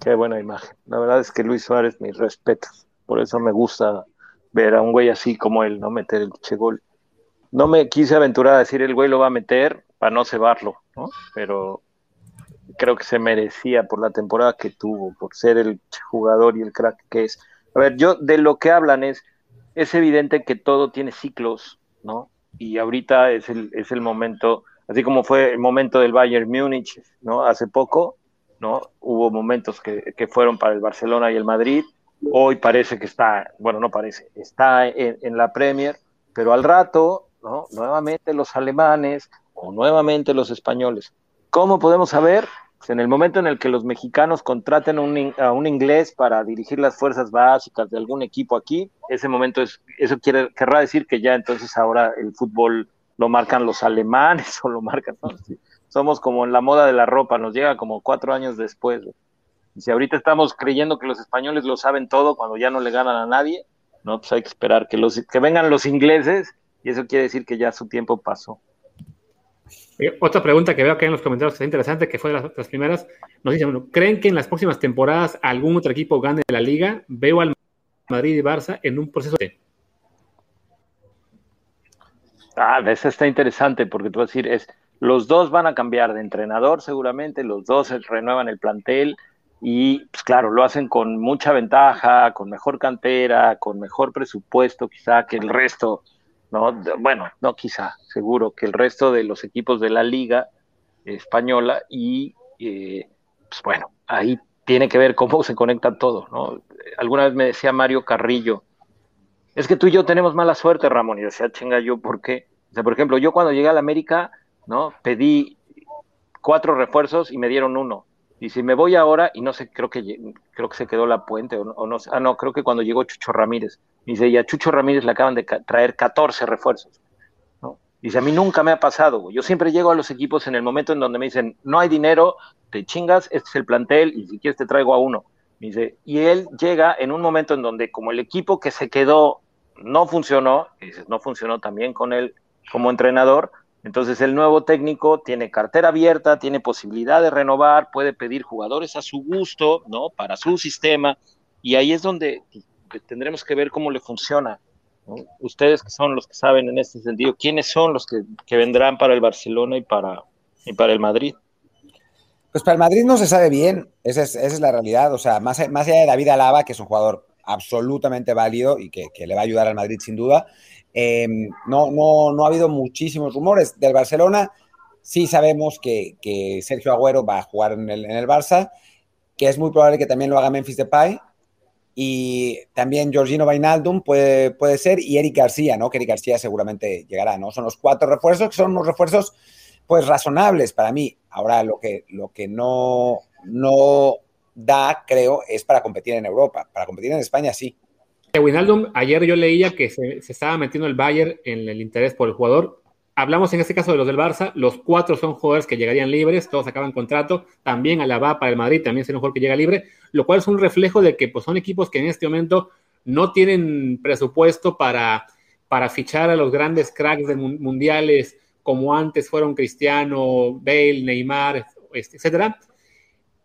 Qué buena imagen. La verdad es que Luis Suárez, mis respetos. Por eso me gusta ver a un güey así como él, ¿no? Meter el che gol. No me quise aventurar a decir el güey lo va a meter para no cebarlo, ¿no? Pero creo que se merecía por la temporada que tuvo, por ser el jugador y el crack que es. A ver, yo de lo que hablan es, es evidente que todo tiene ciclos, ¿no? y ahorita es el, es el momento, así como fue el momento del Bayern Múnich, ¿no? Hace poco, ¿no? Hubo momentos que, que fueron para el Barcelona y el Madrid, hoy parece que está, bueno, no parece, está en, en la Premier, pero al rato, ¿no? Nuevamente los alemanes o nuevamente los españoles. ¿Cómo podemos saber? En el momento en el que los mexicanos contraten a un inglés para dirigir las fuerzas básicas de algún equipo aquí, ese momento es, eso quiere, querrá decir que ya entonces ahora el fútbol lo marcan los alemanes (laughs) o lo marcan, somos como en la moda de la ropa, nos llega como cuatro años después. Y si ahorita estamos creyendo que los españoles lo saben todo cuando ya no le ganan a nadie, no, pues hay que esperar que los que vengan los ingleses y eso quiere decir que ya su tiempo pasó. Eh, otra pregunta que veo acá en los comentarios que es interesante, que fue de las, primeras, nos dice, bueno, ¿creen que en las próximas temporadas algún otro equipo gane la liga? Veo al Madrid y Barça en un proceso de... Ah, eso está interesante porque tú vas a decir, es, los dos van a cambiar de entrenador seguramente, los dos renuevan el plantel y pues claro, lo hacen con mucha ventaja, con mejor cantera, con mejor presupuesto quizá que el resto ¿no? Bueno, no quizá, seguro que el resto de los equipos de la liga española y eh, pues bueno, ahí tiene que ver cómo se conecta todo, ¿no? Alguna vez me decía Mario Carrillo, es que tú y yo tenemos mala suerte, Ramón, y decía, chinga, yo, ¿por qué? O sea, por ejemplo, yo cuando llegué a la América, ¿no? Pedí cuatro refuerzos y me dieron uno. Y si me voy ahora, y no sé, creo que creo que se quedó la puente, o no, ah, no, creo que cuando llegó Chucho Ramírez, dice, y a Chucho Ramírez le acaban de traer 14 refuerzos. ¿no? Dice, a mí nunca me ha pasado, yo siempre llego a los equipos en el momento en donde me dicen, no hay dinero, te chingas, este es el plantel, y si quieres te traigo a uno. Dice, y él llega en un momento en donde como el equipo que se quedó no funcionó, no funcionó también con él como entrenador, entonces el nuevo técnico tiene cartera abierta, tiene posibilidad de renovar, puede pedir jugadores a su gusto, ¿no? Para su sistema, y ahí es donde tendremos que ver cómo le funciona. Ustedes que son los que saben en este sentido, ¿quiénes son los que, vendrán para el Barcelona y para, y para el Madrid? Pues para el Madrid no se sabe bien, esa es, la realidad. O sea, más, más allá de David Alaba, que es un jugador absolutamente válido y que, que le va a ayudar al Madrid sin duda, Em, no, no, no ha habido muchísimos rumores. Del Barcelona sí sabemos que, Sergio Agüero va a jugar en el, en el, Barça, que es muy probable que también lo haga Memphis Depay. Y también Georgino Vainaldum puede, puede ser, y Eric García, ¿no? Que Eric García seguramente llegará, ¿no? Son los cuatro refuerzos, que son unos refuerzos, pues, razonables para mí. Ahora, lo que, lo que no, no da, creo, es para competir en Europa. Para competir en España, sí. Winaldum, ayer yo leía que se, estaba metiendo el Bayern en el interés por el jugador. Hablamos en este caso de los del Barça, los cuatro son jugadores que llegarían libres, todos acaban contrato, también Alaba para el Madrid, también es un jugador que llega libre, lo cual es un reflejo de que pues, son equipos que en este momento no tienen presupuesto para, para fichar a los grandes cracks de mundiales como antes fueron Cristiano, Bale, Neymar, este, etcétera,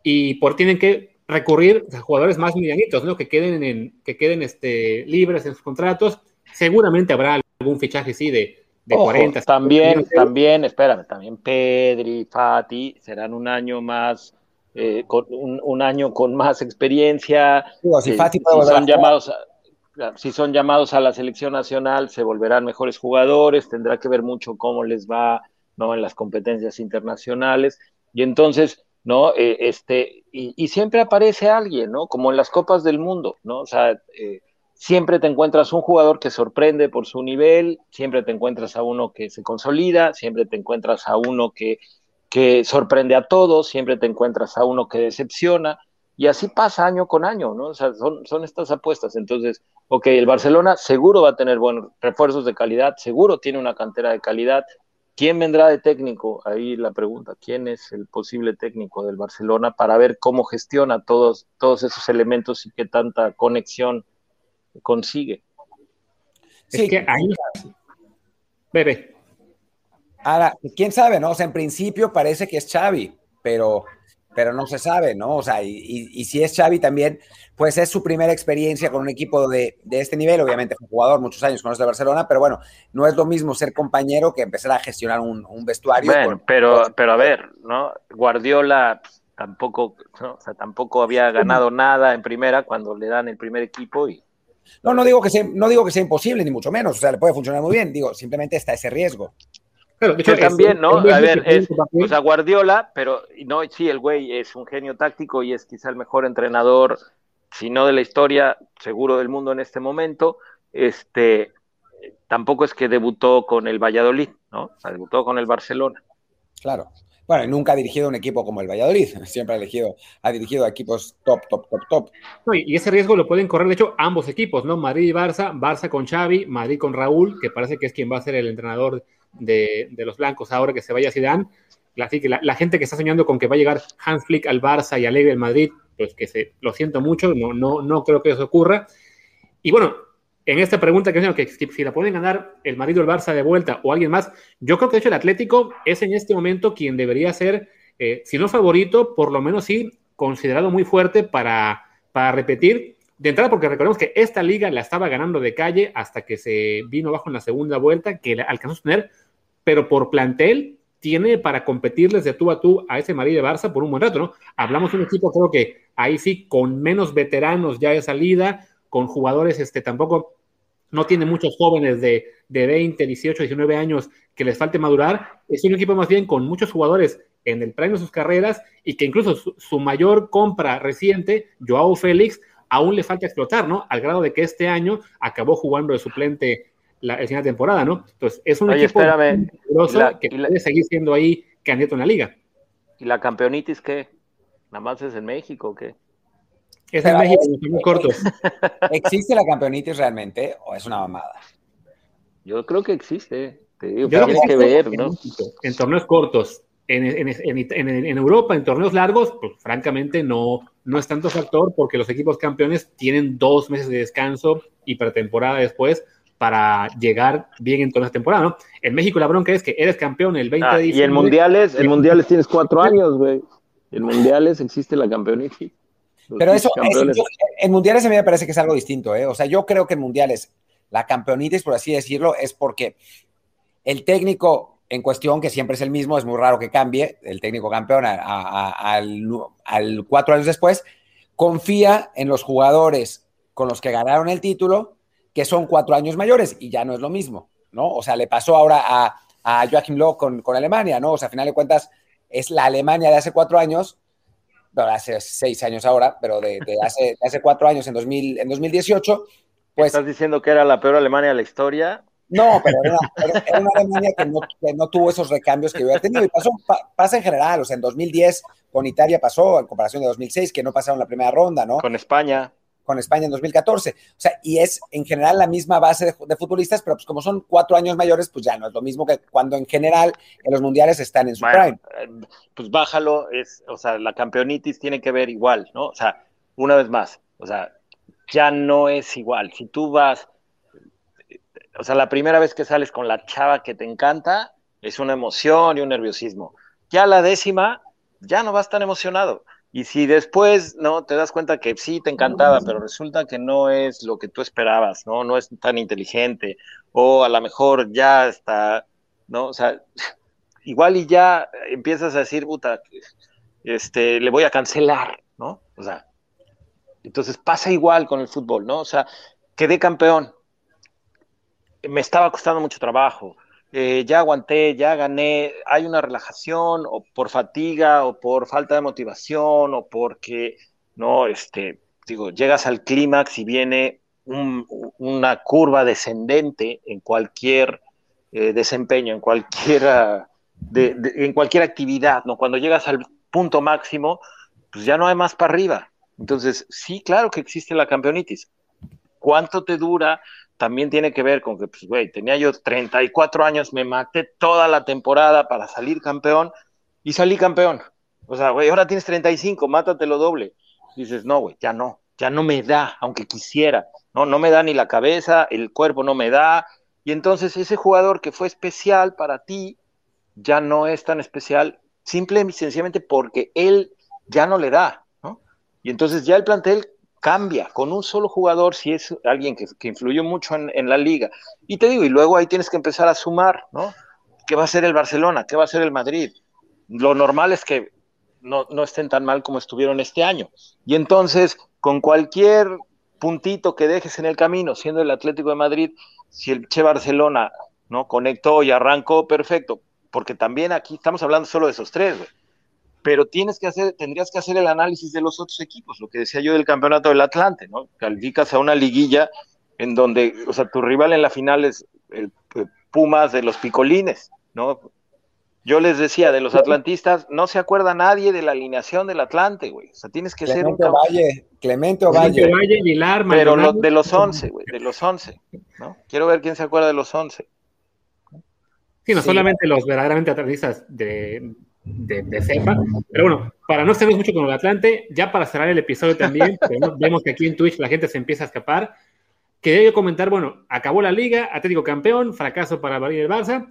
y por tienen que recurrir a jugadores más medianitos, ¿no? Que queden, en, que queden este, libres en sus contratos. Seguramente habrá algún fichaje, sí, de, de 40. También, también, espérame, también Pedri, Fati serán un año más eh, con un, año con más experiencia. si, eh, son llamados si son llamados a la selección nacional, se volverán mejores jugadores, tendrá que ver mucho cómo les va ¿no? en las competencias internacionales. Y entonces, ¿no? Eh, este, y, siempre aparece alguien, ¿no? Como en las Copas del Mundo, ¿no? O sea, eh, siempre te encuentras un jugador que sorprende por su nivel, siempre te encuentras a uno que se consolida, siempre te encuentras a uno que, que sorprende a todos, siempre te encuentras a uno que decepciona. Y así pasa año con año, ¿no? O sea, son, son estas apuestas. Entonces, ok, el Barcelona seguro va a tener buenos refuerzos de calidad, seguro tiene una cantera de calidad, ¿Quién vendrá de técnico? Ahí la pregunta, ¿quién es el posible técnico del Barcelona para ver cómo gestiona todos, todos esos elementos y qué tanta conexión consigue? Sí, que ahí... Bebe. Ahora, quién sabe, ¿no? O sea, en principio parece que es Xavi, pero pero no se sabe, ¿no? O sea, y, si es Xavi también, pues es su primera experiencia con un equipo de, este nivel, obviamente fue jugador muchos años con los de Barcelona, pero bueno, no es lo mismo ser compañero que empezar a gestionar un, vestuario. Bueno, pero, pero a ver, ¿no? Guardiola tampoco, o sea, tampoco había ganado nada en primera cuando le dan el primer equipo y... No, no digo que sea, no digo que sea imposible, ni mucho menos, o sea, le puede funcionar muy bien, digo, simplemente está ese riesgo. Pero también, ¿no? A ver, es, o sea, Guardiola, pero no, sí, el güey es un genio táctico y es quizá el mejor entrenador, si no de la historia, seguro del mundo en este momento. Este, tampoco es que debutó con el Valladolid, ¿no? O sea, debutó con el Barcelona. Claro. Bueno, nunca ha dirigido un equipo como el Valladolid, (laughs) siempre ha, elegido, ha dirigido equipos top, top, top, top. y ese riesgo lo pueden correr, de hecho, ambos equipos, ¿no? Madrid y Barça, Barça con Xavi, Madrid con Raúl, que parece que es quien va a ser el entrenador de, los blancos ahora que se vaya Zidane. La, la, gente que está soñando con que va a llegar Hans Flick al Barça y Alegre al Madrid, pues que se, lo siento mucho, no, no, no creo que eso ocurra. Y bueno, en esta pregunta que, que si la pueden ganar el Madrid o el Barça de vuelta o alguien más, yo creo que de hecho el Atlético es en este momento quien debería ser, eh, si no favorito, por lo menos sí considerado muy fuerte para, para repetir. De entrada, porque recordemos que esta liga la estaba ganando de calle hasta que se vino bajo en la segunda vuelta, que alcanzó a tener pero por plantel tiene para competirles de tú a tú a ese Madrid de Barça por un buen rato, ¿no? Hablamos de un equipo, creo que ahí sí, con menos veteranos ya de salida, con jugadores, este, tampoco, no tiene muchos jóvenes de, de 20, 18, 19 años que les falte madurar, es un equipo más bien con muchos jugadores en el premio de sus carreras y que incluso su, su, mayor compra reciente, Joao Félix, aún le falta explotar, ¿no? Al grado de que este año acabó jugando de suplente la, la temporada, ¿no? Entonces, es un equipo que puede seguir siendo ahí candidato en la liga. ¿Y la campeonitis qué? ¿Nada más es en México o qué? Es en México, muy cortos. (laughs) ¿Existe la campeonitis realmente o es una mamada? Yo creo que existe. Te digo, tienes que, ver, ¿no? En torneos cortos. En, en, en, Europa, en torneos largos, pues francamente no, no es tanto factor porque los equipos campeones tienen dos meses de descanso y pretemporada después para llegar bien en toda la temporada, ¿no? En México la bronca es que eres campeón el 20 ah, de diciembre. Y en Mundiales, en Mundiales tienes cuatro años, güey. En Mundiales existe la campeonitis. Pero eso, en Mundiales a mí me parece que es algo distinto, ¿eh? O sea, yo creo que en Mundiales la campeonitis, por así decirlo, es porque el técnico en cuestión, que siempre es el mismo, es muy raro que cambie, el técnico campeón al cuatro años después, confía en los jugadores con los que ganaron el título que son cuatro años mayores y ya no es lo mismo, ¿no? O sea, le pasó ahora a, a Joachim Löw con, con, Alemania, ¿no? O sea, a final de cuentas, es la Alemania de hace cuatro años, bueno, hace seis años ahora, pero de, hace, hace, cuatro años, en, 2000, en 2018, pues... ¿Estás diciendo que era la peor Alemania de la historia? No, pero era, una Alemania que no, que no, tuvo esos recambios que hubiera tenido. Y pasó, pasa en general, o sea, en 2010 con Italia pasó, en comparación de 2006, que no pasaron la primera ronda, ¿no? Con España con España en 2014. O sea, y es en general la misma base de, futbolistas, pero pues como son cuatro años mayores, pues ya no es lo mismo que cuando en general en los mundiales están en su prime. Eh, pues bájalo, es, o sea, la campeonitis tiene que ver igual, ¿no? O sea, una vez más, o sea, ya no es igual. Si tú vas, o sea, la primera vez que sales con la chava que te encanta, es una emoción y un nerviosismo. Ya la décima, ya no vas tan emocionado. Y si después, ¿no? Te das cuenta que sí te encantaba, pero resulta que no es lo que tú esperabas, ¿no? No es tan inteligente, o a lo mejor ya está, ¿no? O sea, (laughs) igual y ya empiezas a decir, puta, este, le voy a cancelar, ¿no? O sea, entonces pasa igual con el fútbol, ¿no? O sea, quedé campeón, me estaba costando mucho trabajo, eh, ya aguanté, ya gané, hay una relajación o por fatiga o por falta de motivación o porque, no, este, digo, llegas al clímax y viene una curva descendente en cualquier eh, desempeño, en cualquier, en cualquier actividad, ¿no? Cuando llegas al punto máximo, pues ya no hay más para arriba. Entonces, sí, claro que existe la campeonitis. ¿Cuánto te dura? También tiene que ver con que, pues, güey, tenía yo 34 años, me maté toda la temporada para salir campeón y salí campeón. O sea, güey, ahora tienes 35, mátate lo doble. Dices, no, güey, ya no, ya no me da, aunque quisiera, no, no me da ni la cabeza, el cuerpo no me da. Y entonces ese jugador que fue especial para ti, ya no es tan especial, simple y sencillamente porque él ya no le da, ¿no? Y entonces ya el plantel cambia con un solo jugador si es alguien que, influyó mucho en, la liga. Y te digo, y luego ahí tienes que empezar a sumar, ¿no? ¿Qué va a ser el Barcelona? ¿Qué va a ser el Madrid? Lo normal es que no, no estén tan mal como estuvieron este año. Y entonces, con cualquier puntito que dejes en el camino, siendo el Atlético de Madrid, si el Che Barcelona no conectó y arrancó, perfecto, porque también aquí estamos hablando solo de esos tres, Pero tienes que hacer, tendrías que hacer el análisis de los otros equipos, lo que decía yo del campeonato del Atlante, ¿no? Calificas a una liguilla en donde, o sea, tu rival en la final es el Pumas de los Picolines, ¿no? Yo les decía, de los atlantistas, no se acuerda nadie de la alineación del Atlante, güey. O sea, tienes que ser un... Valle, Clemente Valle. Valle, Vilar, Pero de los 11, güey, de los 11, ¿no? Quiero ver quién se acuerda de los 11. Sí, no solamente los verdaderamente atlantistas de, de, cepa, pero bueno, para no extendernos mucho con el Atlante, ya para cerrar el episodio también, (laughs) vemos que aquí en Twitch la gente se empieza a escapar. Quería yo comentar, bueno, acabó la liga, Atlético campeón, fracaso para el y Barça,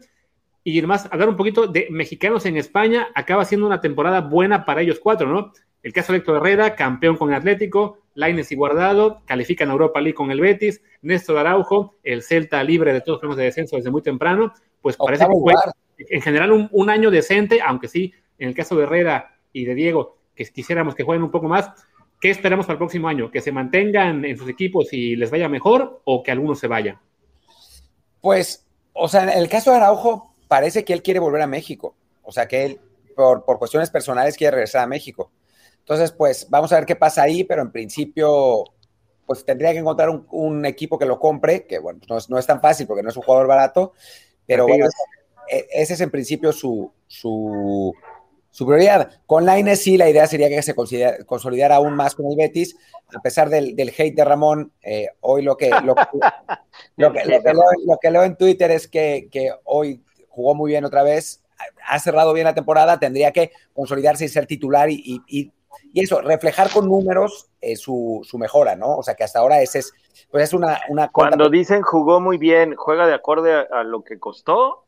y además, hablar un poquito de mexicanos en España, acaba siendo una temporada buena para ellos cuatro, ¿no? El caso de Héctor Herrera, campeón con el Atlético, Laines y Guardado, califican a Europa League con el Betis, Néstor Araujo, el Celta libre de todos los problemas de descenso desde muy temprano, pues parece que fue en general un, un, año decente, aunque sí, en el caso de Herrera y de Diego, que quisiéramos que jueguen un poco más. ¿Qué esperamos para el próximo año? ¿Que se mantengan en sus equipos y les vaya mejor o que algunos se vayan? Pues, o sea, en el caso de Araujo, parece que él quiere volver a México. O sea, que él, por, cuestiones personales, quiere regresar a México. Entonces, pues vamos a ver qué pasa ahí, pero en principio, pues tendría que encontrar un, equipo que lo compre, que bueno, no es, tan fácil porque no es un jugador barato, pero bueno, ese es en principio su, su, prioridad. Con Laine sí, la idea sería que se consolidara aún más con el Betis, a pesar del, hate de Ramón, eh, hoy lo que, (laughs) lo, que, leo, en Twitter es que, que hoy jugó muy bien otra vez, ha cerrado bien la temporada, tendría que consolidarse y ser titular y, y, eso, reflejar con números eh, su, su, mejora, ¿no? O sea, que hasta ahora ese es, pues es una... una Cuando dicen jugó muy bien, ¿juega de acuerdo a, lo que costó?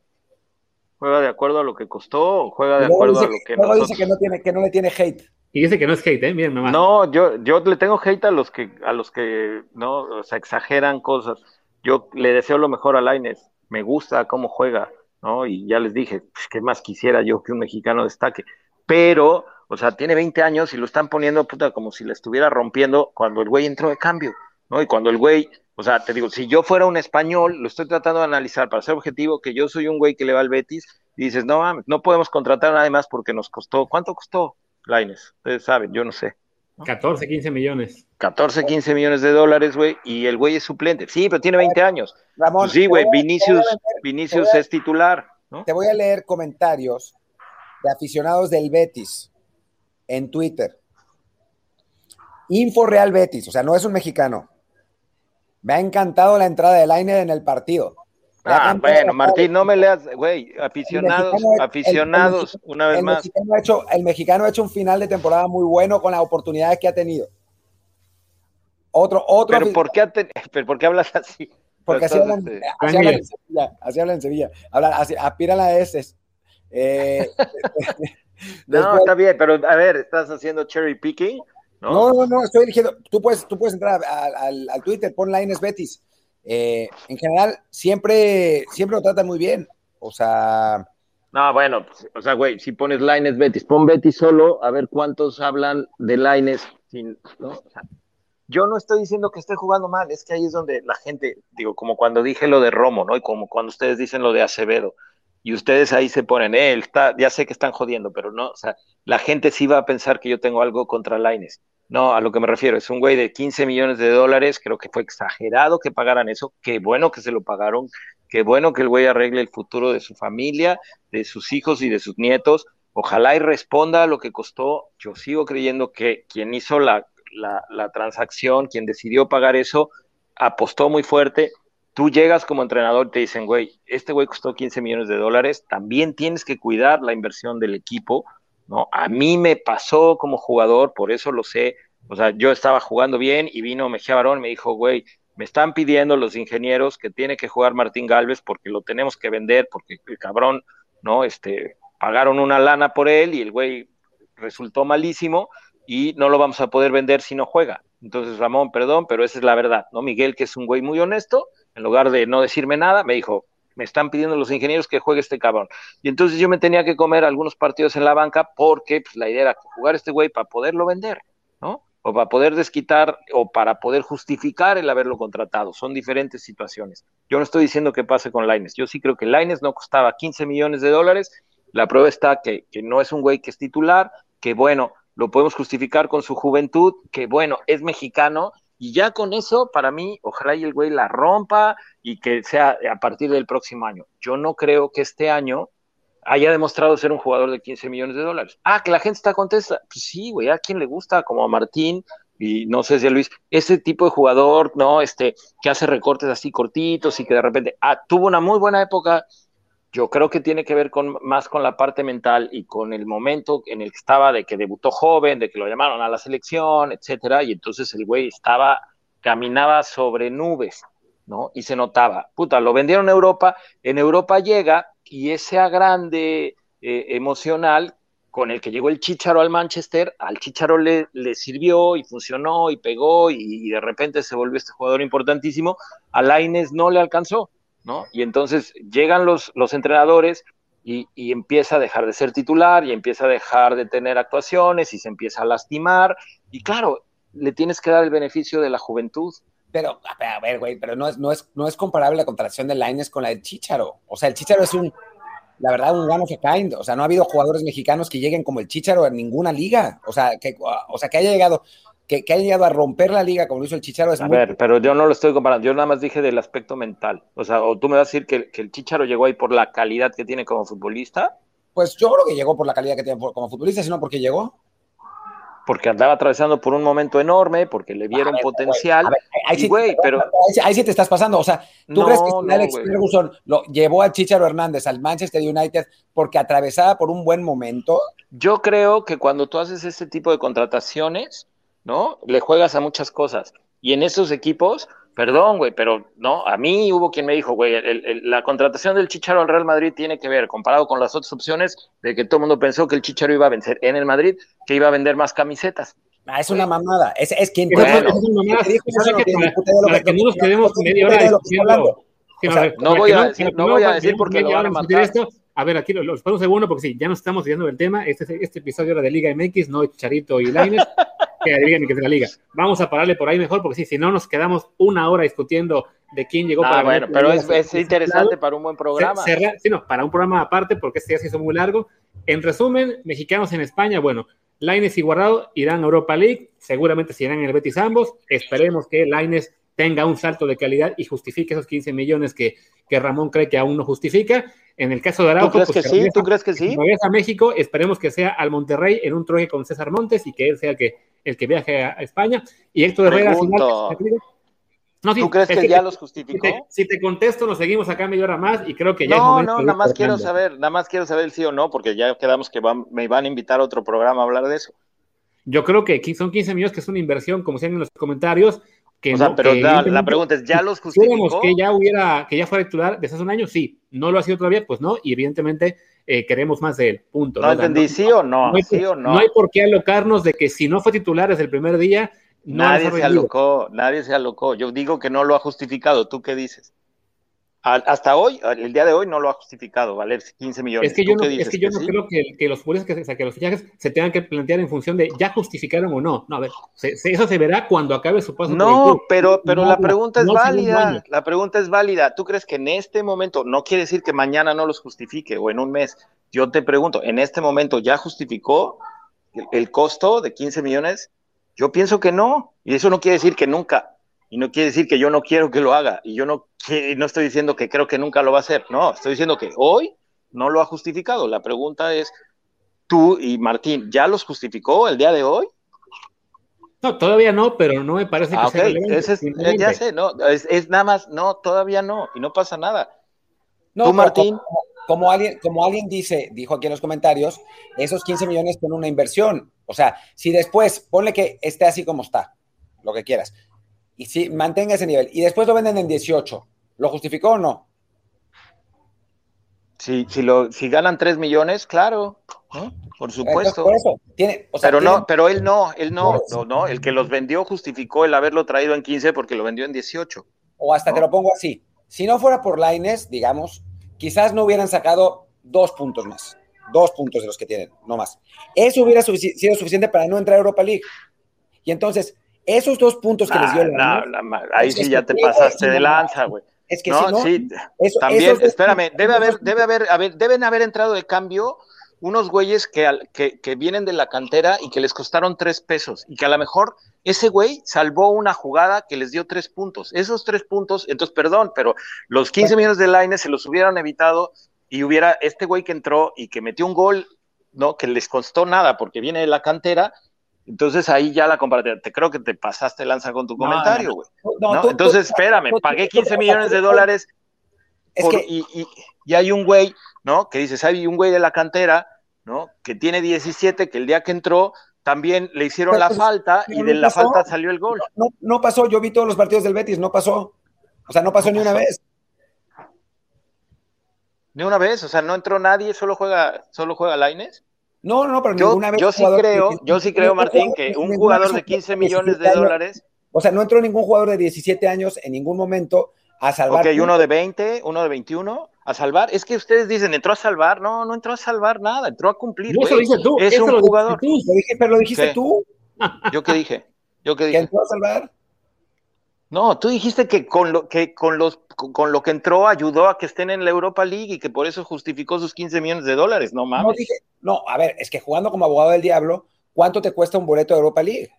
¿Juega de acuerdo a lo que costó o juega de acuerdo a lo que no? dice que no, tiene, que no le tiene hate. Y dice que no es hate, ¿eh? Bien, mamá. No, yo, yo le tengo hate a los que, a los que no, o sea, exageran cosas. Yo le deseo lo mejor a Laines. Me gusta cómo juega ¿no? Y ya les dije, pues, ¿qué más quisiera yo que un mexicano destaque? Pero, o sea, tiene 20 años y lo están poniendo puta como si le estuviera rompiendo cuando el güey entró de cambio, ¿no? Y cuando el güey, o sea, te digo, si yo fuera un español, lo estoy tratando de analizar para ser objetivo, que yo soy un güey que le va al Betis, y dices, no mames, no podemos contratar a nadie más porque nos costó, ¿cuánto costó Laines? Ustedes saben, yo no sé. 14, 15 millones. 14, 15 millones de dólares, güey, y el güey es suplente. Sí, pero tiene 20 años. Ramón, pues sí, güey, Vinicius, Vinicius es titular. Te voy a leer comentarios de aficionados del Betis en Twitter. Info Real Betis, o sea, no es un mexicano. Me ha encantado la entrada de Lainez en el partido. Ah, bueno, Martín, no me leas, güey, aficionados, aficionados, una vez más. el mexicano ha hecho un final de temporada muy bueno con las oportunidades que ha tenido. Otro, otro. Pero ¿por qué, (laughs) pero ¿por qué hablas así? Porque así hablan, este, así hablan, en Sevilla, así hablan en Sevilla. Hablan, así, aspiran a ese. Eh, (laughs) (laughs) no, está bien, pero a ver, ¿estás haciendo cherry picking? No, no, no, estoy eligiendo. Tú puedes, tú puedes entrar al, al Twitter, pon Lines Betis eh, en general, siempre, siempre lo tratan muy bien. O sea, No, bueno, pues, o sea, güey, si pones Lines Betis, pon Betis solo, a ver cuántos hablan de Lines sin, ¿no? yo no estoy diciendo que esté jugando mal, es que ahí es donde la gente, digo, como cuando dije lo de Romo, ¿no? Y como cuando ustedes dicen lo de Acevedo, y ustedes ahí se ponen, eh, está, ya sé que están jodiendo, pero no, o sea, la gente sí va a pensar que yo tengo algo contra Lines. No, a lo que me refiero, es un güey de 15 millones de dólares, creo que fue exagerado que pagaran eso, qué bueno que se lo pagaron, qué bueno que el güey arregle el futuro de su familia, de sus hijos y de sus nietos, ojalá y responda a lo que costó, yo sigo creyendo que quien hizo la, la, transacción, quien decidió pagar eso, apostó muy fuerte, tú llegas como entrenador y te dicen, güey, este güey costó 15 millones de dólares, también tienes que cuidar la inversión del equipo, ¿no? A mí me pasó como jugador, por eso lo sé. O sea, yo estaba jugando bien y vino Mejía Barón y me dijo, güey, me están pidiendo los ingenieros que tiene que jugar Martín Galvez porque lo tenemos que vender, porque el cabrón, ¿no? Este, pagaron una lana por él y el güey resultó malísimo y no lo vamos a poder vender si no juega. Entonces, Ramón, perdón, pero esa es la verdad, ¿no? Miguel, que es un güey muy honesto, en lugar de no decirme nada, me dijo, me están pidiendo los ingenieros que juegue este cabrón. Y entonces yo me tenía que comer algunos partidos en la banca porque pues, la idea era jugar este güey para poderlo vender, ¿no? O para poder desquitar o para poder justificar el haberlo contratado. Son diferentes situaciones. Yo no estoy diciendo que pase con Laines. Yo sí creo que Laines no costaba 15 millones de dólares. La prueba está que, que no es un güey que es titular, que bueno, lo podemos justificar con su juventud, que bueno, es mexicano y ya con eso, para mí, ojalá y el güey la rompa y que sea a partir del próximo año. Yo no creo que este año haya demostrado ser un jugador de 15 millones de dólares. Ah, que la gente está contesta. Pues sí, güey, a quien le gusta, como a Martín y no sé si a Luis, ese tipo de jugador, ¿no? Este, que hace recortes así cortitos y que de repente, ah, tuvo una muy buena época yo creo que tiene que ver con, más con la parte mental y con el momento en el que estaba de que debutó joven, de que lo llamaron a la selección, etcétera, y entonces el güey estaba, caminaba sobre nubes, ¿no? Y se notaba, puta, lo vendieron a Europa, en Europa llega y ese grande eh, emocional con el que llegó el Chicharo al Manchester, al Chicharo le, sirvió y funcionó y pegó y, y, de repente se volvió este jugador importantísimo, a Laines no le alcanzó, ¿no? Y entonces llegan los, los entrenadores y, empieza a dejar de ser titular y empieza a dejar de tener actuaciones y se empieza a lastimar. Y claro, le tienes que dar el beneficio de la juventud. Pero, a ver, güey, pero no es, no, es, no es comparable la contratación de Laines con la del Chicharo. O sea, el Chicharo es un, la verdad, un gano que kind. O sea, no ha habido jugadores mexicanos que lleguen como el Chicharo en ninguna liga. O sea, que, o sea, que haya llegado que, haya llegado a romper la liga como lo hizo el Chicharo. Es a ver, pero yo no lo estoy comparando, yo nada más dije del aspecto mental. O sea, o tú me vas a decir que, el Chicharo llegó ahí por la calidad que tiene como futbolista. Pues yo creo que llegó por la calidad que tiene como futbolista, sino porque llegó. Porque andaba atravesando por un momento enorme, porque le vieron potencial. ahí, sí, pero... ahí, sí te estás pasando. O sea, ¿tú crees que Alex Ferguson lo llevó al Chicharo Hernández al Manchester United porque atravesaba por un buen momento? Yo creo que cuando tú haces este tipo de contrataciones, ¿no? Le juegas a muchas cosas. Y en esos equipos, perdón, güey, pero no, a mí hubo quien me dijo, güey, la contratación del Chicharo al Real Madrid tiene que ver, comparado con las otras opciones, de que todo el mundo pensó que el Chicharo iba a vencer en el Madrid, que iba a vender más camisetas. Ah, es una mamada. Es, es quien. Bueno, es una mamada. Para que no nos quedemos media hora discutiendo. No voy a decir, no voy a decir porque lo van a matar. A ver, aquí los ponemos segundo porque sí, ya nos estamos viendo del tema. Este, este episodio era de Liga MX, no Charito y Lainez que adivinen que es la liga. Vamos a pararle por ahí mejor, porque sí, si no nos quedamos una hora discutiendo de quién llegó ah, para. Bueno, pero es, interesante para un buen programa. sí, no, para un programa aparte, porque este ya se hizo muy largo. En resumen, mexicanos en España, bueno, Laines y Guardado irán a Europa League, seguramente se irán en el Betis ambos. Esperemos que Laines tenga un salto de calidad y justifique esos 15 millones que, que Ramón cree que aún no justifica. En el caso de Araujo, ¿tú crees pues, que, sí? ¿Tú crees que sí? a México, esperemos que sea al Monterrey en un troje con César Montes y que él sea el que el que viaje a España. Y Héctor Herrera, no, ¿Tú crees que, ya los justificó? Si te, contesto, nos seguimos acá media hora más y creo que ya. No, no, nada más quiero saber, nada más quiero saber el sí o no, porque ya quedamos que me van a invitar a otro programa a hablar de eso. Yo creo que son 15 millones, que es una inversión, como decían en los comentarios. Que o sea, pero la, pregunta es, ¿ya los justificó? que ya hubiera, que ya fuera titular desde hace un año, sí. No lo ha sido todavía, pues no, y evidentemente eh, queremos más de él. Punto. No, entendí, sí o no, no hay, sí o no. No hay por qué alocarnos de que si no fue titular desde el primer día, nadie se alocó, nadie se alocó. Yo digo que no lo ha justificado. ¿Tú qué dices? Hasta hoy, el día de hoy, no lo ha justificado, valer 15 millones. Es que yo no, es que yo no creo que, que los que, que, los fichajes se tengan que plantear en función de ya justificaron o no. No, a ver, eso se verá cuando acabe su paso. No, pero, pero la pregunta es válida. La pregunta es válida. ¿Tú crees que en este momento, no quiere decir que mañana no los justifique o en un mes? Yo te pregunto, ¿en este momento ya justificó el, el costo de 15 millones? Yo pienso que no. Y eso no quiere decir que nunca y no quiere decir que yo no quiero que lo haga y yo no, no estoy diciendo que creo que nunca lo va a hacer, no, estoy diciendo que hoy no lo ha justificado. La pregunta es, tú y Martín, ¿ya los justificó el día de hoy? No, todavía no, pero no me parece que ah, sea eh, Ya sé, no, es, nada más, no, todavía no, y no pasa nada. No, tú, Martín. Como, alguien, como alguien dice, dijo aquí en los comentarios, esos 15 millones son una inversión. O sea, si después, ponle que esté así como está, lo que quieras, y si mantenga ese nivel. Y después lo venden en 18. ¿Lo justificó o no? Si, si, lo, si ganan 3 millones, claro, por supuesto. Tiene, pero no, pero él no, él no, no, no, el que los vendió justificó el haberlo traído en 15 porque lo vendió en 18. O hasta te lo pongo así. Si no fuera por Laines, digamos, quizás no hubieran sacado dos puntos más. Dos puntos de los que tienen, no más. Eso hubiera sido suficiente para no entrar a Europa League. Y entonces, esos dos puntos que les dio la, Ahí sí ya te pasaste de lanza, güey. Es que no, sí, también, espérame, debe haber, debe haber, deben haber entrado de cambio unos güeyes que, que, que, vienen de la cantera y que les costaron tres pesos y que a lo mejor ese güey salvó una jugada que les dio tres puntos. Esos tres puntos, entonces, perdón, pero los 15 millones de Laines se los hubieran evitado y hubiera este güey que entró y que metió un gol, ¿no? Que les costó nada porque viene de la cantera entonces ahí ya la comparativa, te creo que te pasaste lanza con tu comentario, güey. No, Entonces, espérame, pagué 15 millones de dólares y, hay un güey, ¿no? Que dices, hay un güey de la cantera, ¿no? Que tiene 17, que el día que entró también le hicieron la falta y de la falta salió el gol. No, no pasó, yo vi todos los partidos del Betis, no pasó. O sea, no pasó ni una vez. Ni una vez, o sea, no entró nadie, solo juega, solo juega Laines. No, no, pero yo, ninguna vez. Yo sí creo, yo sí creo, Martín, que un jugador de 15 millones de dólares. O sea, no entró ningún jugador de 17 años en ningún momento a salvar. Ok, uno de 20, uno de 21 a salvar. Es que ustedes dicen, entró a salvar. No, no entró a salvar nada, entró a cumplir. eso lo tú. Es un jugador. Lo dije, pero lo dijiste tú. ¿Yo qué dije? ¿Yo qué dije? ¿Que entró a salvar? No, tú dijiste que con lo que con los con lo que entró ayudó a que estén en la Europa League y que por eso justificó sus 15 millones de dólares, no mames. No, dije, no, a ver, es que jugando como abogado del diablo, ¿cuánto te cuesta un boleto de Europa League?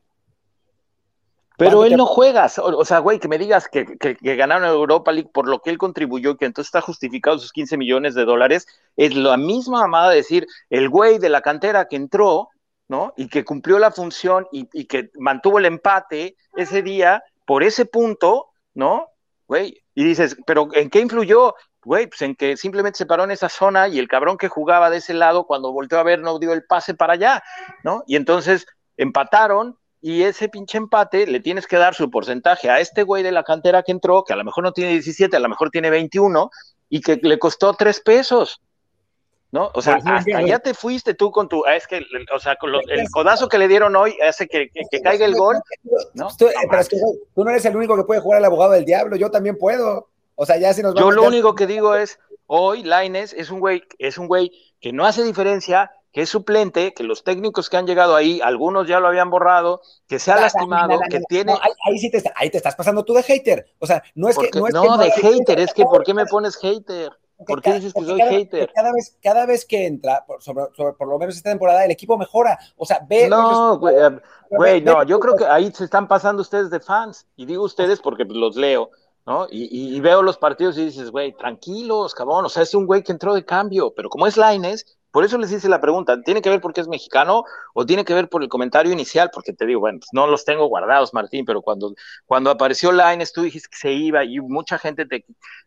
Pero él no juega, o, sea, güey, que me digas que, que, que, ganaron Europa League por lo que él contribuyó y que entonces está justificado sus 15 millones de dólares, es la misma amada de decir, el güey de la cantera que entró, ¿no? Y que cumplió la función y, y que mantuvo el empate ese día, por ese punto, ¿no? Güey, y dices, pero ¿en qué influyó? Güey, pues en que simplemente se paró en esa zona y el cabrón que jugaba de ese lado, cuando volteó a ver, no dio el pase para allá, ¿no? Y entonces empataron y ese pinche empate le tienes que dar su porcentaje a este güey de la cantera que entró, que a lo mejor no tiene 17, a lo mejor tiene 21, y que le costó tres pesos. ¿No? O sea, hasta ya te fuiste tú con tu, ah, es que, o sea, con el codazo que le dieron hoy hace que, caiga el gol, ¿no? pero es que tú no eres el único que puede jugar al abogado del diablo, yo también puedo. O sea, ya si nos Yo lo único que digo es, hoy Laines es un güey, es un güey que no hace diferencia, que es suplente, que los técnicos que han llegado ahí, algunos ya lo habían borrado, que se ha lastimado, que tiene. ahí, sí te, ahí te estás pasando tú de hater. O sea, no es que. No, es no de hater, es que ¿por qué me pones hater? ¿Por qué dices que soy hater? Cada vez, cada vez que entra, por, sobre, por lo menos esta temporada, el equipo mejora. O sea, ve. No, güey, no, yo creo que ahí se están pasando ustedes de fans. Y digo ustedes porque los leo, ¿no? Y, y veo los partidos y dices, güey, tranquilos, cabrón. O sea, es un güey que entró de cambio, pero como es Laines, por eso les hice la pregunta, ¿tiene que ver porque es mexicano o tiene que ver por el comentario inicial? Porque te digo, bueno, pues no los tengo guardados, Martín, pero cuando, cuando apareció Lines, tú dijiste que se iba y mucha gente te,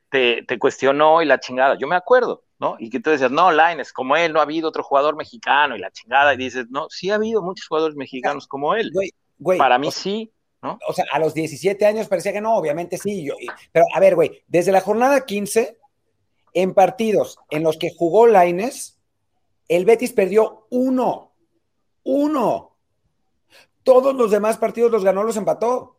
te, cuestionó y la chingada. Yo me acuerdo, ¿no? Y que tú decías, no, Lines, como él, no ha habido otro jugador mexicano y la chingada. Y dices, no, sí ha habido muchos jugadores mexicanos como él. Para mí sí. ¿No? O sea, a los 17 años parecía que no, obviamente sí. Yo, pero a ver, güey, desde la jornada 15, en partidos en los que jugó Laines, el Betis perdió uno. Uno. Todos los demás partidos los ganó, los empató.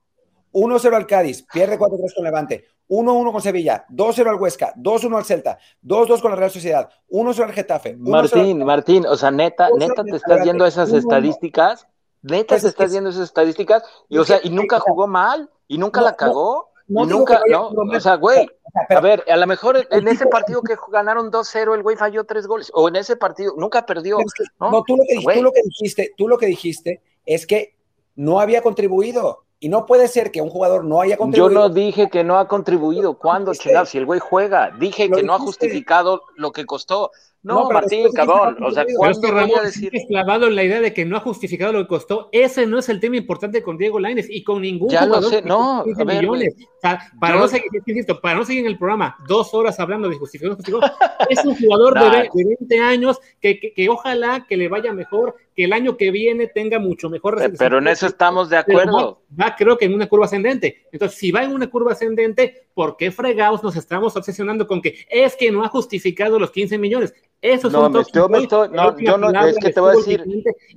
1-0 al Cádiz, pierde 4-3 con Levante. 1-1 con Sevilla, 2-0 al Huesca, 2-1 al Celta, 2-2 con la Real Sociedad, 1-0 al Getafe. Martín, Martín, o sea, neta, neta te estás yendo a esas estadísticas, neta te estás yendo a esas estadísticas, y o sea, y nunca jugó mal, y nunca la cagó, y nunca, no, o sea, güey, a ver, a lo mejor en ese partido que ganaron 2-0, el güey falló tres goles, o en ese partido, nunca perdió. No, tú, lo que, tú lo que dijiste, tú lo que dijiste es que no había contribuido. Y no puede ser que un jugador no haya contribuido. Yo no dije que no ha contribuido. ¿Cuándo, chingado? Si el güey juega, dije que no ha justificado lo que costó. No, Martín, cabrón. O sea, ¿cuándo voy a decir? clavado en la idea de que no ha justificado lo que costó. Ese no es el tema importante con Diego Lainez y con ningún ya Lo sé. No, a ver, millones. O sea, para, no seguir, insisto, para no seguir en el programa dos horas hablando de justificación, (laughs) es un jugador de, 20 años que, que, ojalá que le vaya mejor, que el año que viene tenga mucho mejor Pero en eso estamos de acuerdo. Va, creo que en una curva ascendente. Entonces, si va en una curva ascendente, ¿por qué fregados nos estamos obsesionando con que es que no ha justificado los 15 millones? Eso no, me estoy, no, yo no, es que te voy a decir.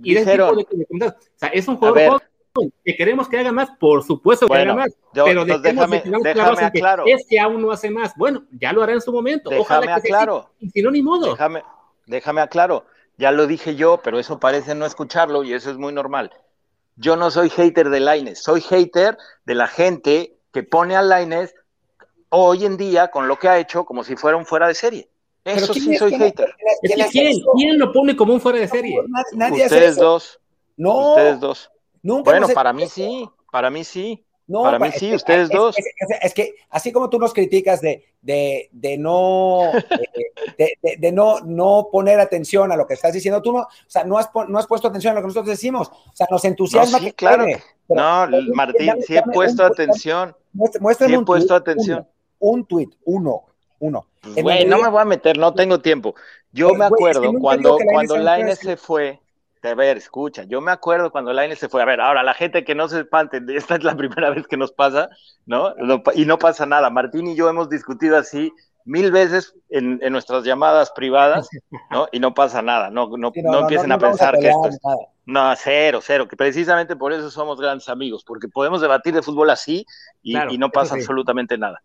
Y dijeron, de, o sea, es un jugador que queremos que haga más, por supuesto que haga más, pero déjame, déjame aclaro. es que aún no hace más. Bueno, ya lo hará en su momento. Déjame Ojalá que aclaro. y si no, ni modo. Déjame, déjame aclaro. Ya lo dije yo, pero eso parece no escucharlo y eso es muy normal. Yo no soy hater de Laines, soy hater de la gente que pone a Laines hoy en día con lo que ha hecho como si fuera un fuera de serie. Eso sí soy hater. ¿quién, lo pone como un fuera de serie? Ustedes dos. No. Ustedes dos. bueno, para mí sí, para mí sí. No, para mí sí, ustedes dos. Es, que así como tú nos criticas de, de, de no de, de, no, no poner atención a lo que estás diciendo, tú no, o sea, no has, no has puesto atención a lo que nosotros decimos. O sea, nos entusiasma. sí, claro. no, Martín, sí he puesto atención. sí he puesto atención. Un tuit, uno, uno. Güey, no me voy a meter, no tengo tiempo. Yo me acuerdo cuando, cuando Laine se fue, a ver, escucha, yo me acuerdo cuando Laine se fue, a ver, ahora la gente que no se espante, (laughs) esta es la primera vez que nos pasa, ¿no? y no pasa nada. Martín y yo hemos discutido así mil veces en, nuestras llamadas privadas, ¿no? Y no pasa nada, no, no, no, empiecen a pensar que esto es... No, cero, cero, que precisamente por eso somos grandes amigos, porque podemos debatir de fútbol así y, y no pasa absolutamente nada.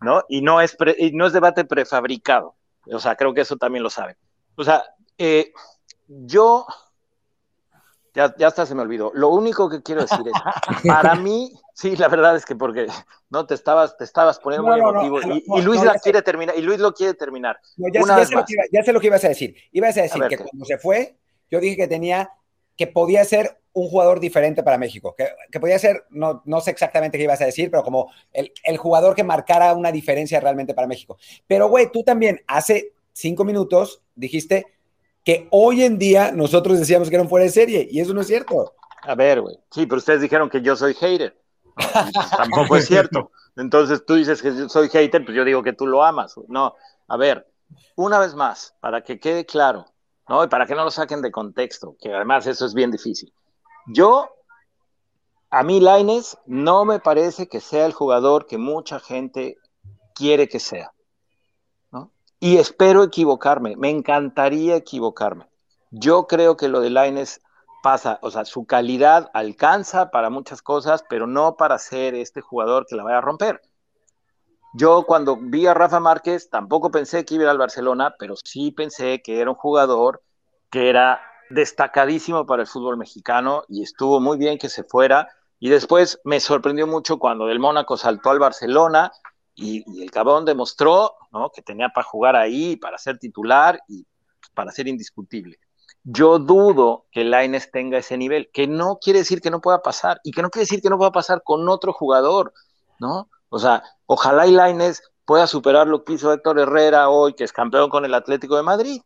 ¿No? Y no es, no es debate prefabricado. O sea, creo que eso también lo saben. O sea, eh, yo, ya, ya hasta se me olvidó. Lo único que quiero decir es, (laughs) para mí, sí, la verdad es que porque no te estabas, te estabas poniendo muy emotivo y, Luis la quiere terminar, y Luis lo quiere terminar. ya, sé, ya, sé, lo que ibas a decir. Ibas a decir que cuando se fue, yo dije que tenía, que podía ser un jugador diferente para México, que, que podía ser, no, no, sé exactamente qué ibas a decir, pero como el, el, jugador que marcara una diferencia realmente para México. Pero, güey, tú también hace cinco minutos dijiste que hoy en día nosotros decíamos que eran fuera de serie, y eso no es cierto. A ver, güey, sí, pero ustedes dijeron que yo soy hater. (laughs) Tampoco es cierto. Entonces tú dices que yo soy hater, pues yo digo que tú lo amas. No, a ver, una vez más, para que quede claro, ¿no? Y para que no lo saquen de contexto, que además eso es bien difícil. Yo, a mí Laines no me parece que sea el jugador que mucha gente quiere que sea. ¿no? Y espero equivocarme, me encantaría equivocarme. Yo creo que lo de Laines pasa, o sea, su calidad alcanza para muchas cosas, pero no para ser este jugador que la vaya a romper. Yo cuando vi a Rafa Márquez tampoco pensé que iba al Barcelona, pero sí pensé que era un jugador que era destacadísimo para el fútbol mexicano y estuvo muy bien que se fuera. Y después me sorprendió mucho cuando del Mónaco saltó al Barcelona y, el cabrón demostró que tenía para jugar ahí, para ser titular y para ser indiscutible. Yo dudo que Laines tenga ese nivel, que no quiere decir que no pueda pasar y que no quiere decir que no pueda pasar con otro jugador, ¿no? O sea, ojalá y Laines pueda superar lo que hizo Héctor Herrera hoy, que es campeón con el Atlético de Madrid,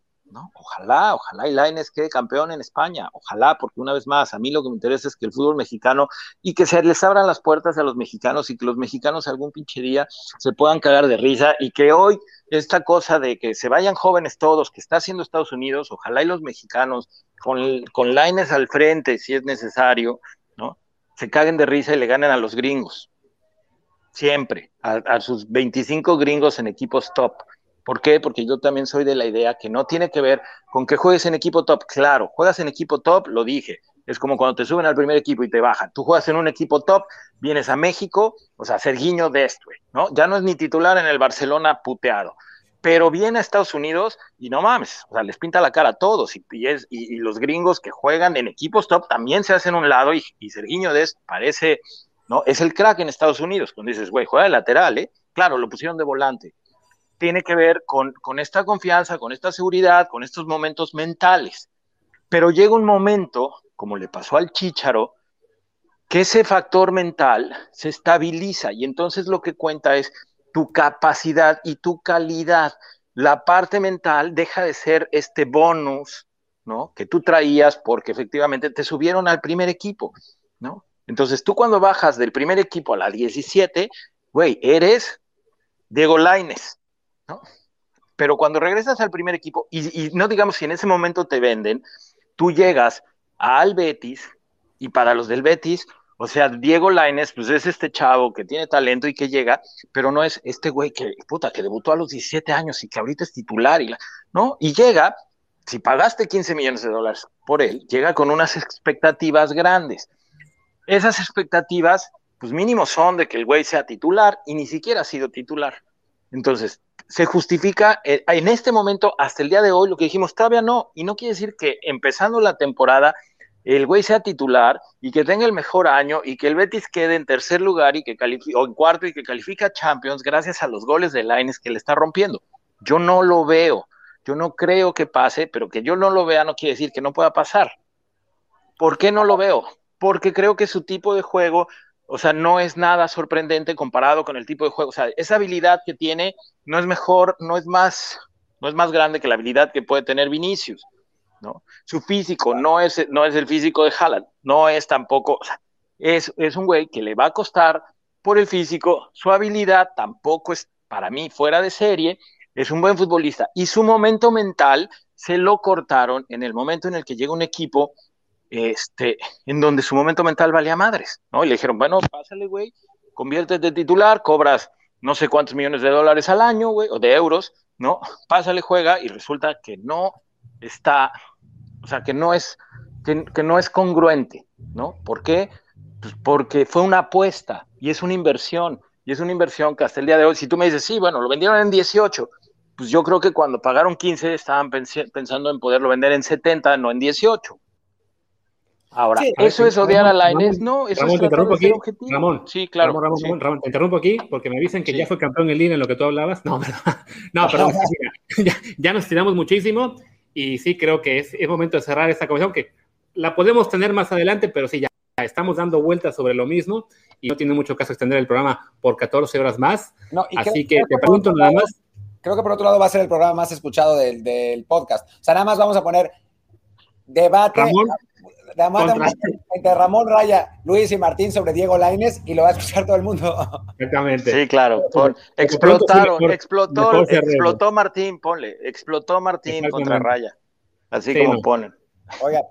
Ojalá, ojalá y Laines quede campeón en España, ojalá, porque una vez más, a mí lo que me interesa es que el fútbol mexicano y que se les abran las puertas a los mexicanos y que los mexicanos algún pinche día se puedan cagar de risa y que hoy esta cosa de que se vayan jóvenes todos, que está haciendo Estados Unidos, ojalá y los mexicanos con, con al frente, si es necesario, ¿no? Se caguen de risa y le ganen a los gringos. Siempre, a, sus 25 gringos en equipos top ¿Por qué? Porque yo también soy de la idea que no tiene que ver con que juegues en equipo top. Claro, juegas en equipo top, lo dije, Es como cuando te suben al primer equipo y te bajan. Tú juegas en un equipo top, vienes a México, o sea, Sergiño de esto, ¿no? Ya no es ni titular en el Barcelona puteado, pero viene a Estados Unidos y no mames, o sea, les pinta la cara a todos y, y, los gringos que juegan en equipos top también se hacen un lado y, Sergiño Dest parece, ¿no? Es el crack en Estados Unidos, cuando dices, güey, juega de lateral, ¿eh? Claro, lo pusieron de volante. Tiene que ver con, esta confianza, con esta seguridad, con estos momentos mentales. Pero llega un momento, como le pasó al Chícharo, que ese factor mental se estabiliza y entonces lo que cuenta es tu capacidad y tu calidad. La parte mental deja de ser este bonus, ¿no? Que tú traías porque efectivamente te subieron al primer equipo. Entonces tú cuando bajas del primer equipo a la 17, güey, eres Diego Laines, ¿no? Pero cuando regresas al primer equipo, y, no digamos si en ese momento te venden, tú llegas al Betis, y para los del Betis, o sea, Diego Laines, pues es este chavo que tiene talento y que llega, pero no es este güey que, puta, que debutó a los 17 años y que ahorita es titular, y la, ¿no? Y llega, si pagaste 15 millones de dólares por él, llega con unas expectativas grandes. Esas expectativas, pues mínimo son de que el güey sea titular y ni siquiera ha sido titular. Entonces, se justifica eh, en este momento, hasta el día de hoy, lo que dijimos, todavía no, y no quiere decir que empezando la temporada el güey sea titular y que tenga el mejor año y que el Betis quede en tercer lugar y que califique, o en cuarto y que califica Champions gracias a los goles de Laines que le está rompiendo. Yo no lo veo, yo no creo que pase, pero que yo no lo vea no quiere decir que no pueda pasar. ¿Por qué no lo veo? Porque creo que su tipo de juego, o sea, no es nada sorprendente comparado con el tipo de juego, o sea, esa habilidad que tiene no es mejor, no es más, no es más grande que la habilidad que puede tener Vinicius. ¿no? Su físico no es, no es el físico de Haaland, no es tampoco, es, es un güey que le va a costar por el físico, su habilidad tampoco es para mí fuera de serie, es un buen futbolista y su momento mental se lo cortaron en el momento en el que llega un equipo este, en donde su momento mental valía madres, ¿no? Y le dijeron, bueno, pásale, güey, conviértete titular, cobras no sé cuántos millones de dólares al año, güey, o de euros, ¿no? (laughs) Pásale, juega, y resulta que no está o sea, que no es, que, no es congruente, ¿no? ¿Por qué? Pues porque fue una apuesta y es una inversión, y es una inversión que hasta el día de hoy, si tú me dices, sí, bueno, lo vendieron en 18, pues yo creo que cuando pagaron 15 estaban pensando en poderlo vender en 70, no en 18. Ahora, ¿eso es odiar a Lainez? No, eso Ramón, es te interrumpo aquí. Ramón, sí, claro. Ramón, Ramón, te interrumpo aquí porque me dicen que ya fue campeón en línea en lo que tú hablabas. No, (laughs) no, perdón, (laughs) ya, ya, nos tiramos muchísimo y sí creo que es, momento de cerrar esta conversación, que la podemos tener más adelante, pero sí, ya estamos dando vueltas sobre lo mismo y no tiene mucho caso extender el programa por 14 horas más. Así que te pregunto nada más. Creo que por otro lado va a ser el programa más escuchado del, del podcast. O sea, nada más vamos a poner debate. Ramón, entre Ramón Raya, Luis y Martín sobre Diego Laines y lo va a escuchar todo el mundo. Exactamente. Sí, claro. explotaron, explotó, explotó Martín, ponle, explotó Martín contra Raya. Así como ponen.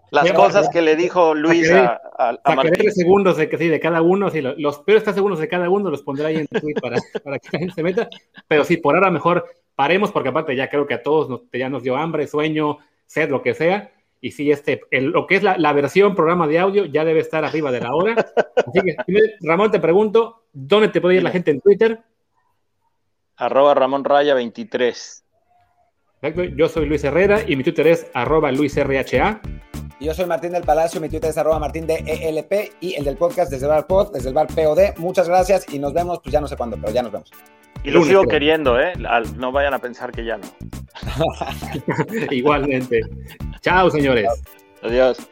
las cosas que le dijo Luis a, a, Martín. segundos de, de cada uno, sí, los peores tres segundos de cada uno los pondré ahí en tweet para, (laughs) para que la gente se meta. Pero sí, por ahora mejor paremos, porque aparte ya creo que a todos nos, ya nos dio hambre, sueño, sed, lo que sea y sí, este, lo que es la, versión programa de audio ya debe estar arriba de la hora. Así que, Ramón, te pregunto, ¿dónde te puede ir la gente en Twitter? Arroba Ramón Raya 23. Yo soy Luis Herrera y mi Twitter es arroba LuisRHA. Yo soy Martín del Palacio, mi Twitter es arroba Martín de ELP y el del podcast desde el bar pod, desde el bar POD. Muchas gracias y nos vemos, pues ya no sé cuándo, pero ya nos vemos. Y lo sigo queriendo, ¿eh? No vayan a pensar que ya no. (laughs) (laughs) Igualmente. Chao, señores. Adiós.